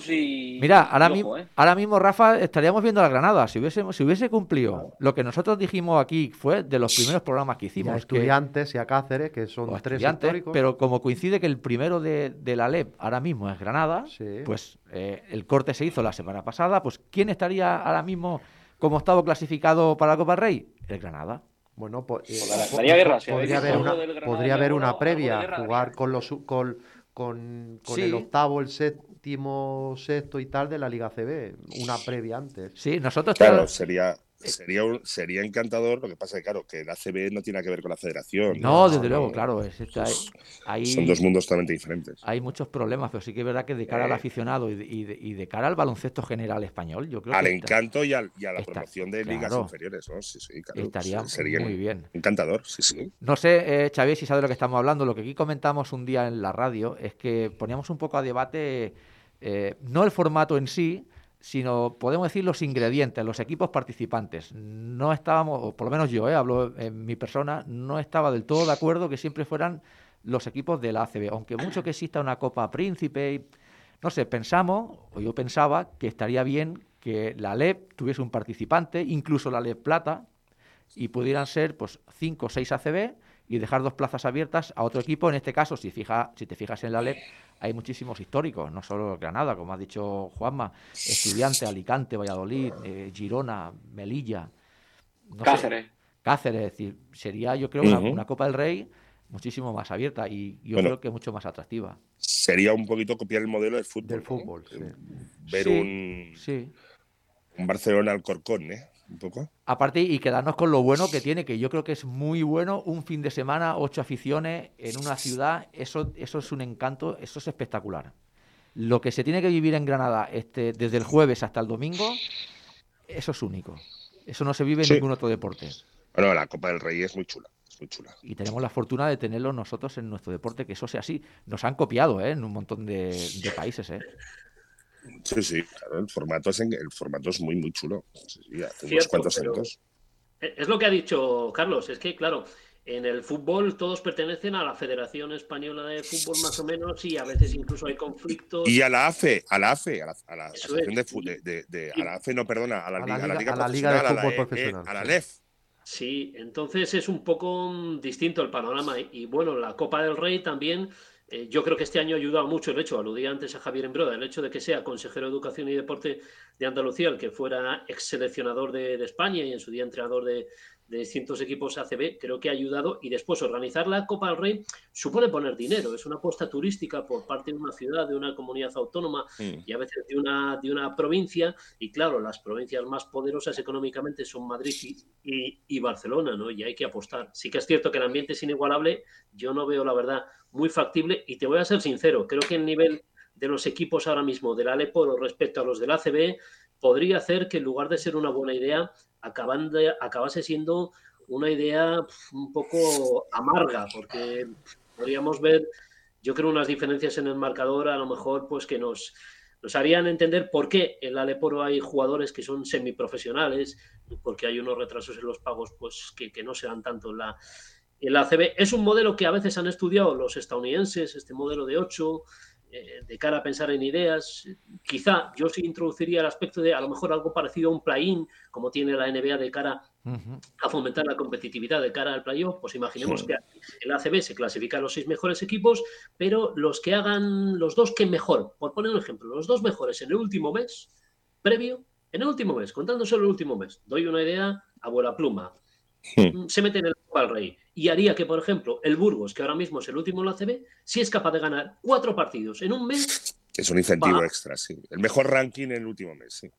y- Mira, ahora, y mi- ojo, ¿eh? ahora mismo, Rafa, estaríamos viendo la Granada. Si hubiese, si hubiese cumplido lo que nosotros dijimos aquí, fue de los primeros programas que Y a hicimos. que- estudiantes y a Cáceres, que son o tres estudiantes, históricos. pero como coincide que el primero de, de la LEP ahora mismo es Granada, pues eh, el corte se hizo la semana pasada, pues ¿quién estaría ahora mismo como octavo clasificado para la Copa del Rey? El Granada. Bueno, pues eh, Pues podría haber una, podría haber una previa, guerra jugar con los con, con, con Sí. el octavo, el séptimo, sexto y tal de la Liga CB, una previa antes. Sí, nosotros Claro, sería, sería, un- sería encantador. Lo que pasa es que, claro, que la CB no tiene que ver con la federación. No, desde luego, claro. es- está- hay, Son dos mundos totalmente diferentes. hay muchos problemas, pero sí que es verdad que de cara al Eh. aficionado y de, y de- y de cara al baloncesto general español, yo creo Al que está- encanto y, al- y a la está- promoción de ligas inferiores, ¿no? Sí, sí, claro. Estaría sería muy bien. Encantador, sí, sí. No sé, eh, Xavier, si sabe de lo que estamos hablando. Lo que aquí comentamos un día en la radio es que poníamos un poco a debate eh, no el formato en sí, sino podemos decir los ingredientes, los equipos participantes. No estábamos, o por lo menos yo, eh, hablo en mi persona, no estaba del todo de acuerdo que siempre fueran los equipos de la ACB. Aunque mucho que exista una Copa Príncipe, y- no sé, pensamos, o yo pensaba, que estaría bien que la LEP tuviese un participante, incluso la LEP Plata, y pudieran ser pues cinco o seis ACB y dejar dos plazas abiertas a otro equipo. En este caso, si, fija, si te fijas en la LEP, hay muchísimos históricos, no solo Granada, como ha dicho Juanma, Estudiante, Alicante, Valladolid, eh, Girona, Melilla. no sé, Cáceres. Cáceres, es decir, sería yo creo una, Ujú. una Copa del Rey muchísimo más abierta y yo Bueno. creo que mucho más atractiva. Sería un poquito copiar el modelo del fútbol. Del ¿no? fútbol, sí. Ver Sí, un, sí. un Barcelona Alcorcón, ¿eh? Un poco. Aparte, y quedarnos con lo bueno que tiene, que yo creo que es muy bueno, un fin de semana, ocho aficiones en una ciudad, eso, eso es un encanto, eso es espectacular. Lo que se tiene que vivir en Granada este, desde el jueves hasta el domingo, eso es único. Eso no se vive en Sí. ningún otro deporte. Bueno, la Copa del Rey es muy chula. Es muy chula. Y tenemos la fortuna de tenerlo nosotros en nuestro deporte, que eso sea así. Nos han copiado ¿eh? en un montón de, de países. ¿eh? Sí, sí, claro, el formato es, en- el formato es muy, muy chulo. Sí, sí, hace unos Cierto, cuantos pero- años. Eh, Es lo que ha dicho Carlos, es que, claro, en el fútbol todos pertenecen a la Federación Española de Fútbol más o menos y a veces incluso hay conflictos. Y a la AFE, a la AFE, a la, a la Eso Asociación es. de, de, de- de- a la AFE, no, perdona, a la, A liga, la Liga- a la Liga de Profesional, a la Fútbol E- E- Profesional, a la sí. LEF. Sí, entonces es un poco mm, distinto el panorama. Y, y bueno, la Copa del Rey también, eh, yo creo que este año ha ayudado mucho el hecho, aludía antes a Javier Embroda, el hecho de que sea consejero de Educación y Deporte de Andalucía, el que fuera ex seleccionador de, de España y en su día entrenador de, de distintos equipos ACB, creo que ha ayudado. Y después organizar la Copa del Rey supone poner dinero, es una apuesta turística por parte de una ciudad, de una comunidad autónoma Mm. y a veces de una, de una provincia. Y claro, las provincias más poderosas económicamente son Madrid y, y- y Barcelona, ¿no? Y hay que apostar. Sí que es cierto que el ambiente es inigualable, yo no veo la verdad muy factible y te voy a ser sincero, creo que el nivel de los equipos ahora mismo del Aleporo respecto a los del ACB podría hacer que en lugar de ser una buena idea, acabase siendo una idea un poco amarga, porque podríamos ver, yo creo, unas diferencias en el marcador, a lo mejor, pues que nos, harían entender por qué en la Aleporo hay jugadores que son semiprofesionales, porque hay unos retrasos en los pagos pues que, no se dan tanto en la, en la ACB. Es un modelo que a veces han estudiado los estadounidenses, este modelo de 8, eh, de cara a pensar en ideas. Quizá yo sí introduciría el aspecto de a lo mejor algo parecido a un play-in, como tiene la NBA de cara a fomentar la competitividad de cara al playoff, pues imaginemos Sí. que en la ACB se clasifican los seis mejores equipos, pero los que hagan los dos que mejor, por poner un ejemplo, los dos mejores en el último mes, previo, en el último mes, contando solo el último mes, doy una idea a buena pluma, Hmm. se mete en el del Rey y haría que, por ejemplo, el Burgos, que ahora mismo es el último en la ACB, si es capaz de ganar cuatro partidos en un mes, Es un incentivo Va. extra, sí. El mejor ranking en el último mes, sí.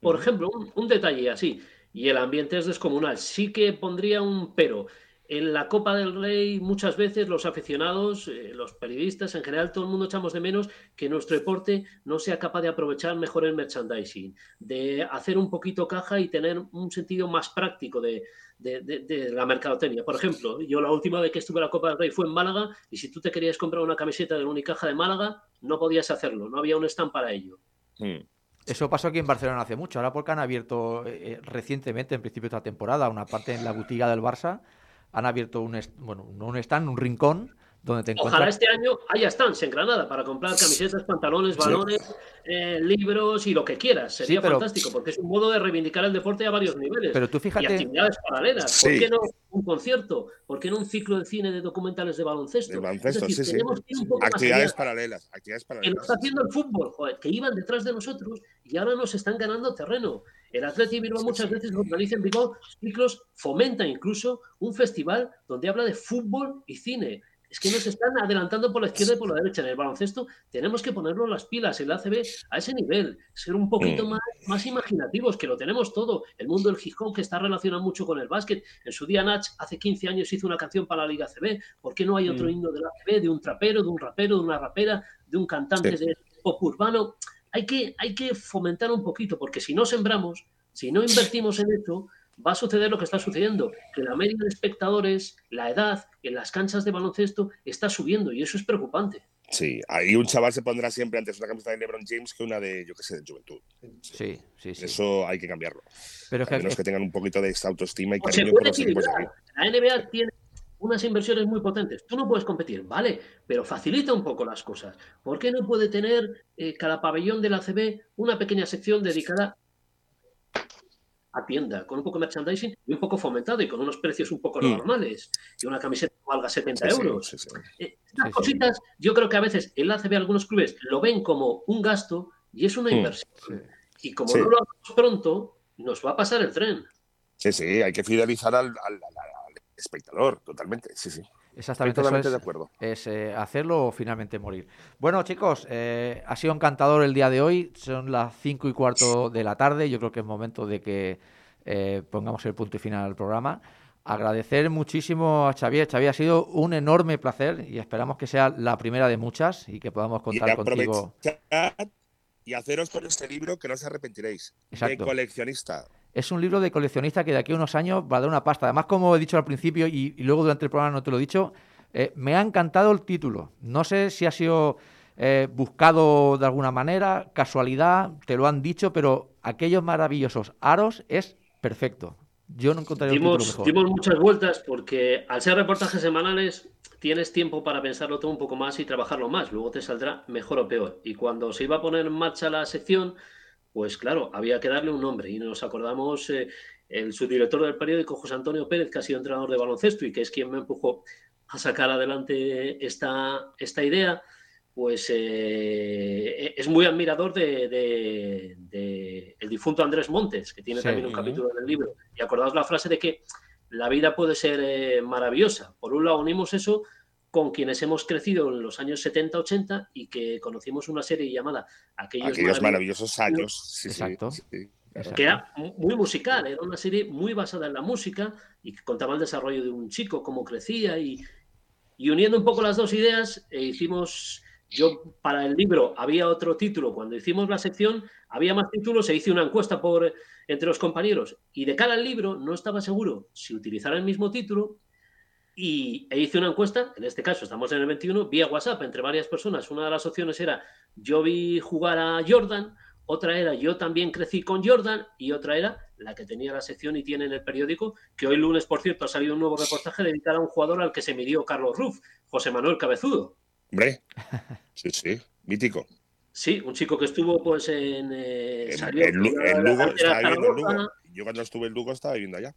Por ejemplo, un, un detalle así, y el ambiente es descomunal. Sí que pondría un pero. En la Copa del Rey muchas veces los aficionados, eh, los periodistas, en general todo el mundo echamos de menos que nuestro deporte no sea capaz de aprovechar mejor el merchandising, de hacer un poquito caja y tener un sentido más práctico de, de- de- de la mercadotecnia. Por ejemplo, yo la última vez que estuve en la Copa del Rey fue en Málaga y si tú te querías comprar una camiseta de la Unicaja de Málaga, no podías hacerlo, no había un stand para ello. Mm. Eso pasó aquí en Barcelona hace mucho, ahora porque han abierto eh, eh, recientemente, en principio de esta temporada, una parte en la butiga del Barça, han abierto un, bueno, no un stand, un rincón donde te Ojalá encuentras... este año haya stands en Granada para comprar camisetas, pantalones, Sí. balones, eh, libros y lo que quieras. Sería Sí, pero- fantástico porque es un modo de reivindicar el deporte a varios niveles. Pero tú fíjate- Y actividades paralelas. ¿Por Sí. qué no un concierto? ¿Por qué no un ciclo de cine de documentales de baloncesto? El baloncesto, es decir, sí, sí. tenemos que ir un poco más Actividades paralelas, actividades que paralelas. está haciendo el fútbol, joder, que iban detrás de nosotros y ahora nos están ganando terreno. El Atleti de Bilbao muchas veces organiza en Bilbao ciclos, fomenta incluso un festival donde habla de fútbol y cine. Es que nos están adelantando por la izquierda y por la derecha. En el baloncesto tenemos que ponernos las pilas, el ACB, a ese nivel, ser un poquito Mm. más, más imaginativos, que lo tenemos todo. El mundo del Gijón, que está relacionado mucho con el básquet. En su día, Nach, hace 15 años hizo una canción para la Liga ACB. ¿Por qué no hay otro Mm. himno del ACB, de un trapero, de un rapero, de una rapera, de un cantante Sí. de pop urbano? Hay que, hay que fomentar un poquito, porque si no sembramos, si no invertimos en esto, va a suceder lo que está sucediendo, que la media de espectadores, la edad en las canchas de baloncesto está subiendo y eso es preocupante. Sí, ahí un chaval se pondrá siempre antes una camiseta de LeBron James que una de, yo qué sé, de Juventud. Sí, sí, sí. Eso hay que cambiarlo. Pero A que- menos que tengan un poquito de esta autoestima y cariño por los equipos. La NBA tiene unas inversiones muy potentes. Tú no puedes competir, ¿vale? Pero facilita un poco las cosas. ¿Por qué no puede tener eh, cada pabellón de la CB una pequeña sección dedicada a tienda, con un poco de merchandising y un poco fomentado y con unos precios un poco Mm. normales? Y una camiseta que valga 70 Sí, sí, euros. sí, sí. Eh, Estas Sí, sí. cositas, yo creo que a veces el ACB, algunos clubes lo ven como un gasto y es una Mm. inversión. Y como Sí. no lo hagamos pronto, nos va a pasar el tren. Sí, sí, hay que fidelizar al- al- al espectador, totalmente. Sí, sí. Exactamente, totalmente es, de acuerdo. es, eh, hacerlo o finalmente morir. Bueno, chicos, eh, ha sido encantador el día de hoy. Son las 5 y cuarto de la tarde. Yo creo que es momento de que eh, pongamos el punto y final al programa. Agradecer muchísimo a Xavier. Xavier, ha sido un enorme placer y esperamos que sea la primera de muchas y que podamos Y contar contigo. y haceros con este libro que no os arrepentiréis. Exacto. De coleccionista. Es un libro de coleccionista que de aquí a unos años va a dar una pasta. Además, como he dicho al principio y, y luego durante el programa no te lo he dicho, eh, me ha encantado el título. No sé si ha sido eh, buscado de alguna manera, casualidad, te lo han dicho, pero aquellos maravillosos aros es perfecto. Yo no encontraría un título Dimos, mejor. dimos muchas vueltas porque al ser reportajes semanales tienes tiempo para pensarlo todo un poco más y trabajarlo más. Luego te saldrá mejor o peor. Y cuando se iba a poner en marcha la sección, pues claro, había que darle un nombre. Y nos acordamos eh, el subdirector del periódico, José Antonio Pérez, que ha sido entrenador de baloncesto y que es quien me empujó a sacar adelante esta, esta idea. Pues eh, es muy admirador de, de- de el difunto Andrés Montes, que tiene Sí. también un capítulo en el libro. Y acordaos la frase de que la vida puede ser eh, maravillosa. Por un lado, unimos eso con quienes hemos crecido en los años 70-80 y que conocimos una serie llamada Aquellos, Aquellos maravillosos maravillosos años. Sí, Exacto. sí, sí. Exacto. que era mu- muy musical, era una serie muy basada en la música y que contaba el desarrollo de un chico, cómo crecía y, y uniendo un poco las dos ideas, eh, hicimos, yo para el libro había otro título, cuando hicimos la sección había más títulos, se hizo una encuesta por, entre los compañeros y de cara al libro no estaba seguro si utilizar el mismo título y e hice una encuesta, en este caso estamos en el 21, vía WhatsApp entre varias personas. Una de las opciones era yo vi jugar a Jordan, otra era yo también crecí con Jordan y otra era la que tenía la sección y tiene en el periódico, que hoy lunes, por cierto, ha salido un nuevo reportaje dedicado a un jugador al que se midió Carlos Ruf, José Manuel Cabezudo. Hombre. Sí, sí. Mítico. Sí, un chico que estuvo pues en... eh, En, salió en en Lugo, estaba viviendo en. Lugo. Yo cuando estuve en Lugo estaba viviendo allá.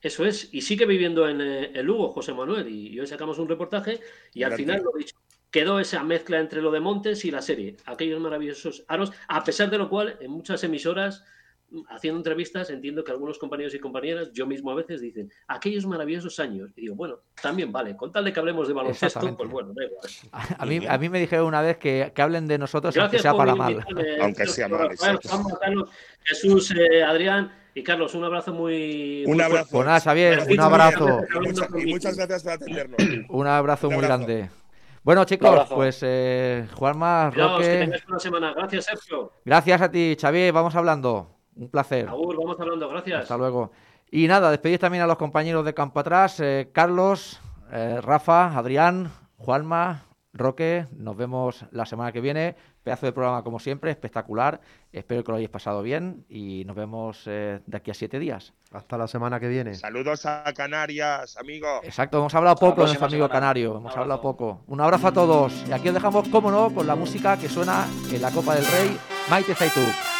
Eso es, y sigue viviendo en, eh, en Lugo, José Manuel, y, y hoy sacamos un reportaje y al final lo dicho, quedó esa mezcla entre lo de Montes y la serie, aquellos maravillosos aros, a pesar de lo cual en muchas emisoras mm, haciendo entrevistas entiendo que algunos compañeros y compañeras, yo mismo a veces dicen, aquellos maravillosos años, y digo, bueno, también vale, con tal de que hablemos de baloncesto, pues bueno, da igual. A mí, a mí me dijeron una vez que, que hablen de nosotros aunque sea para mal. Aunque sea mal, Rafael, Jesús, eh, Adrián, Y Carlos, un abrazo muy. Un muy abrazo. Pues nada, Xavier, un abrazo. Y muchas, hablando y muchas gracias por atendernos. Un abrazo Un muy grande. Bueno, chicos, pues eh, Juanma, que Roque, tengáis una semana. Gracias, Sergio. gracias a ti, Xavier, vamos hablando. Un placer. Agur, vamos hablando. Gracias. Hasta luego. Y nada, despedir también a los compañeros de Campo Atrás, eh, Carlos, eh, Rafa, Adrián, Juanma, Roque. Nos vemos la semana que viene. Pedazo de programa como siempre, espectacular. Espero que lo hayáis pasado bien y nos vemos eh, de aquí a siete días. Hasta la semana que viene. Saludos a Canarias, amigo. Exacto, hemos hablado poco de nuestro amigo semana. Canario, Un hemos abrazo. hablado poco. Un abrazo a todos. Y aquí os dejamos, como no, con la música que suena en la Copa del Rey, Maite Zaituk.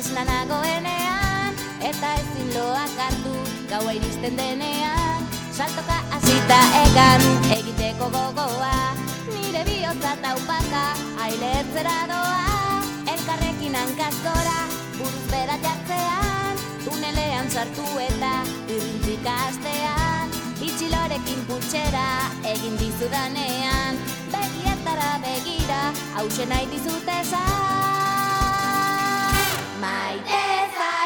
Amesak ez lanagoenean Eta ezin loak hartu gaua iristen denean. Saltoka hasita egan egiteko gogoa. Nire bihotza taupaka ailetzera doa. Elkarrekin hankaz gora buruz bera jartzean. Tunelean sartu eta irrintzik astean. Itxilorekin pultsera egin dizudanean. Begietara begira hause nahi dizut esan my desire.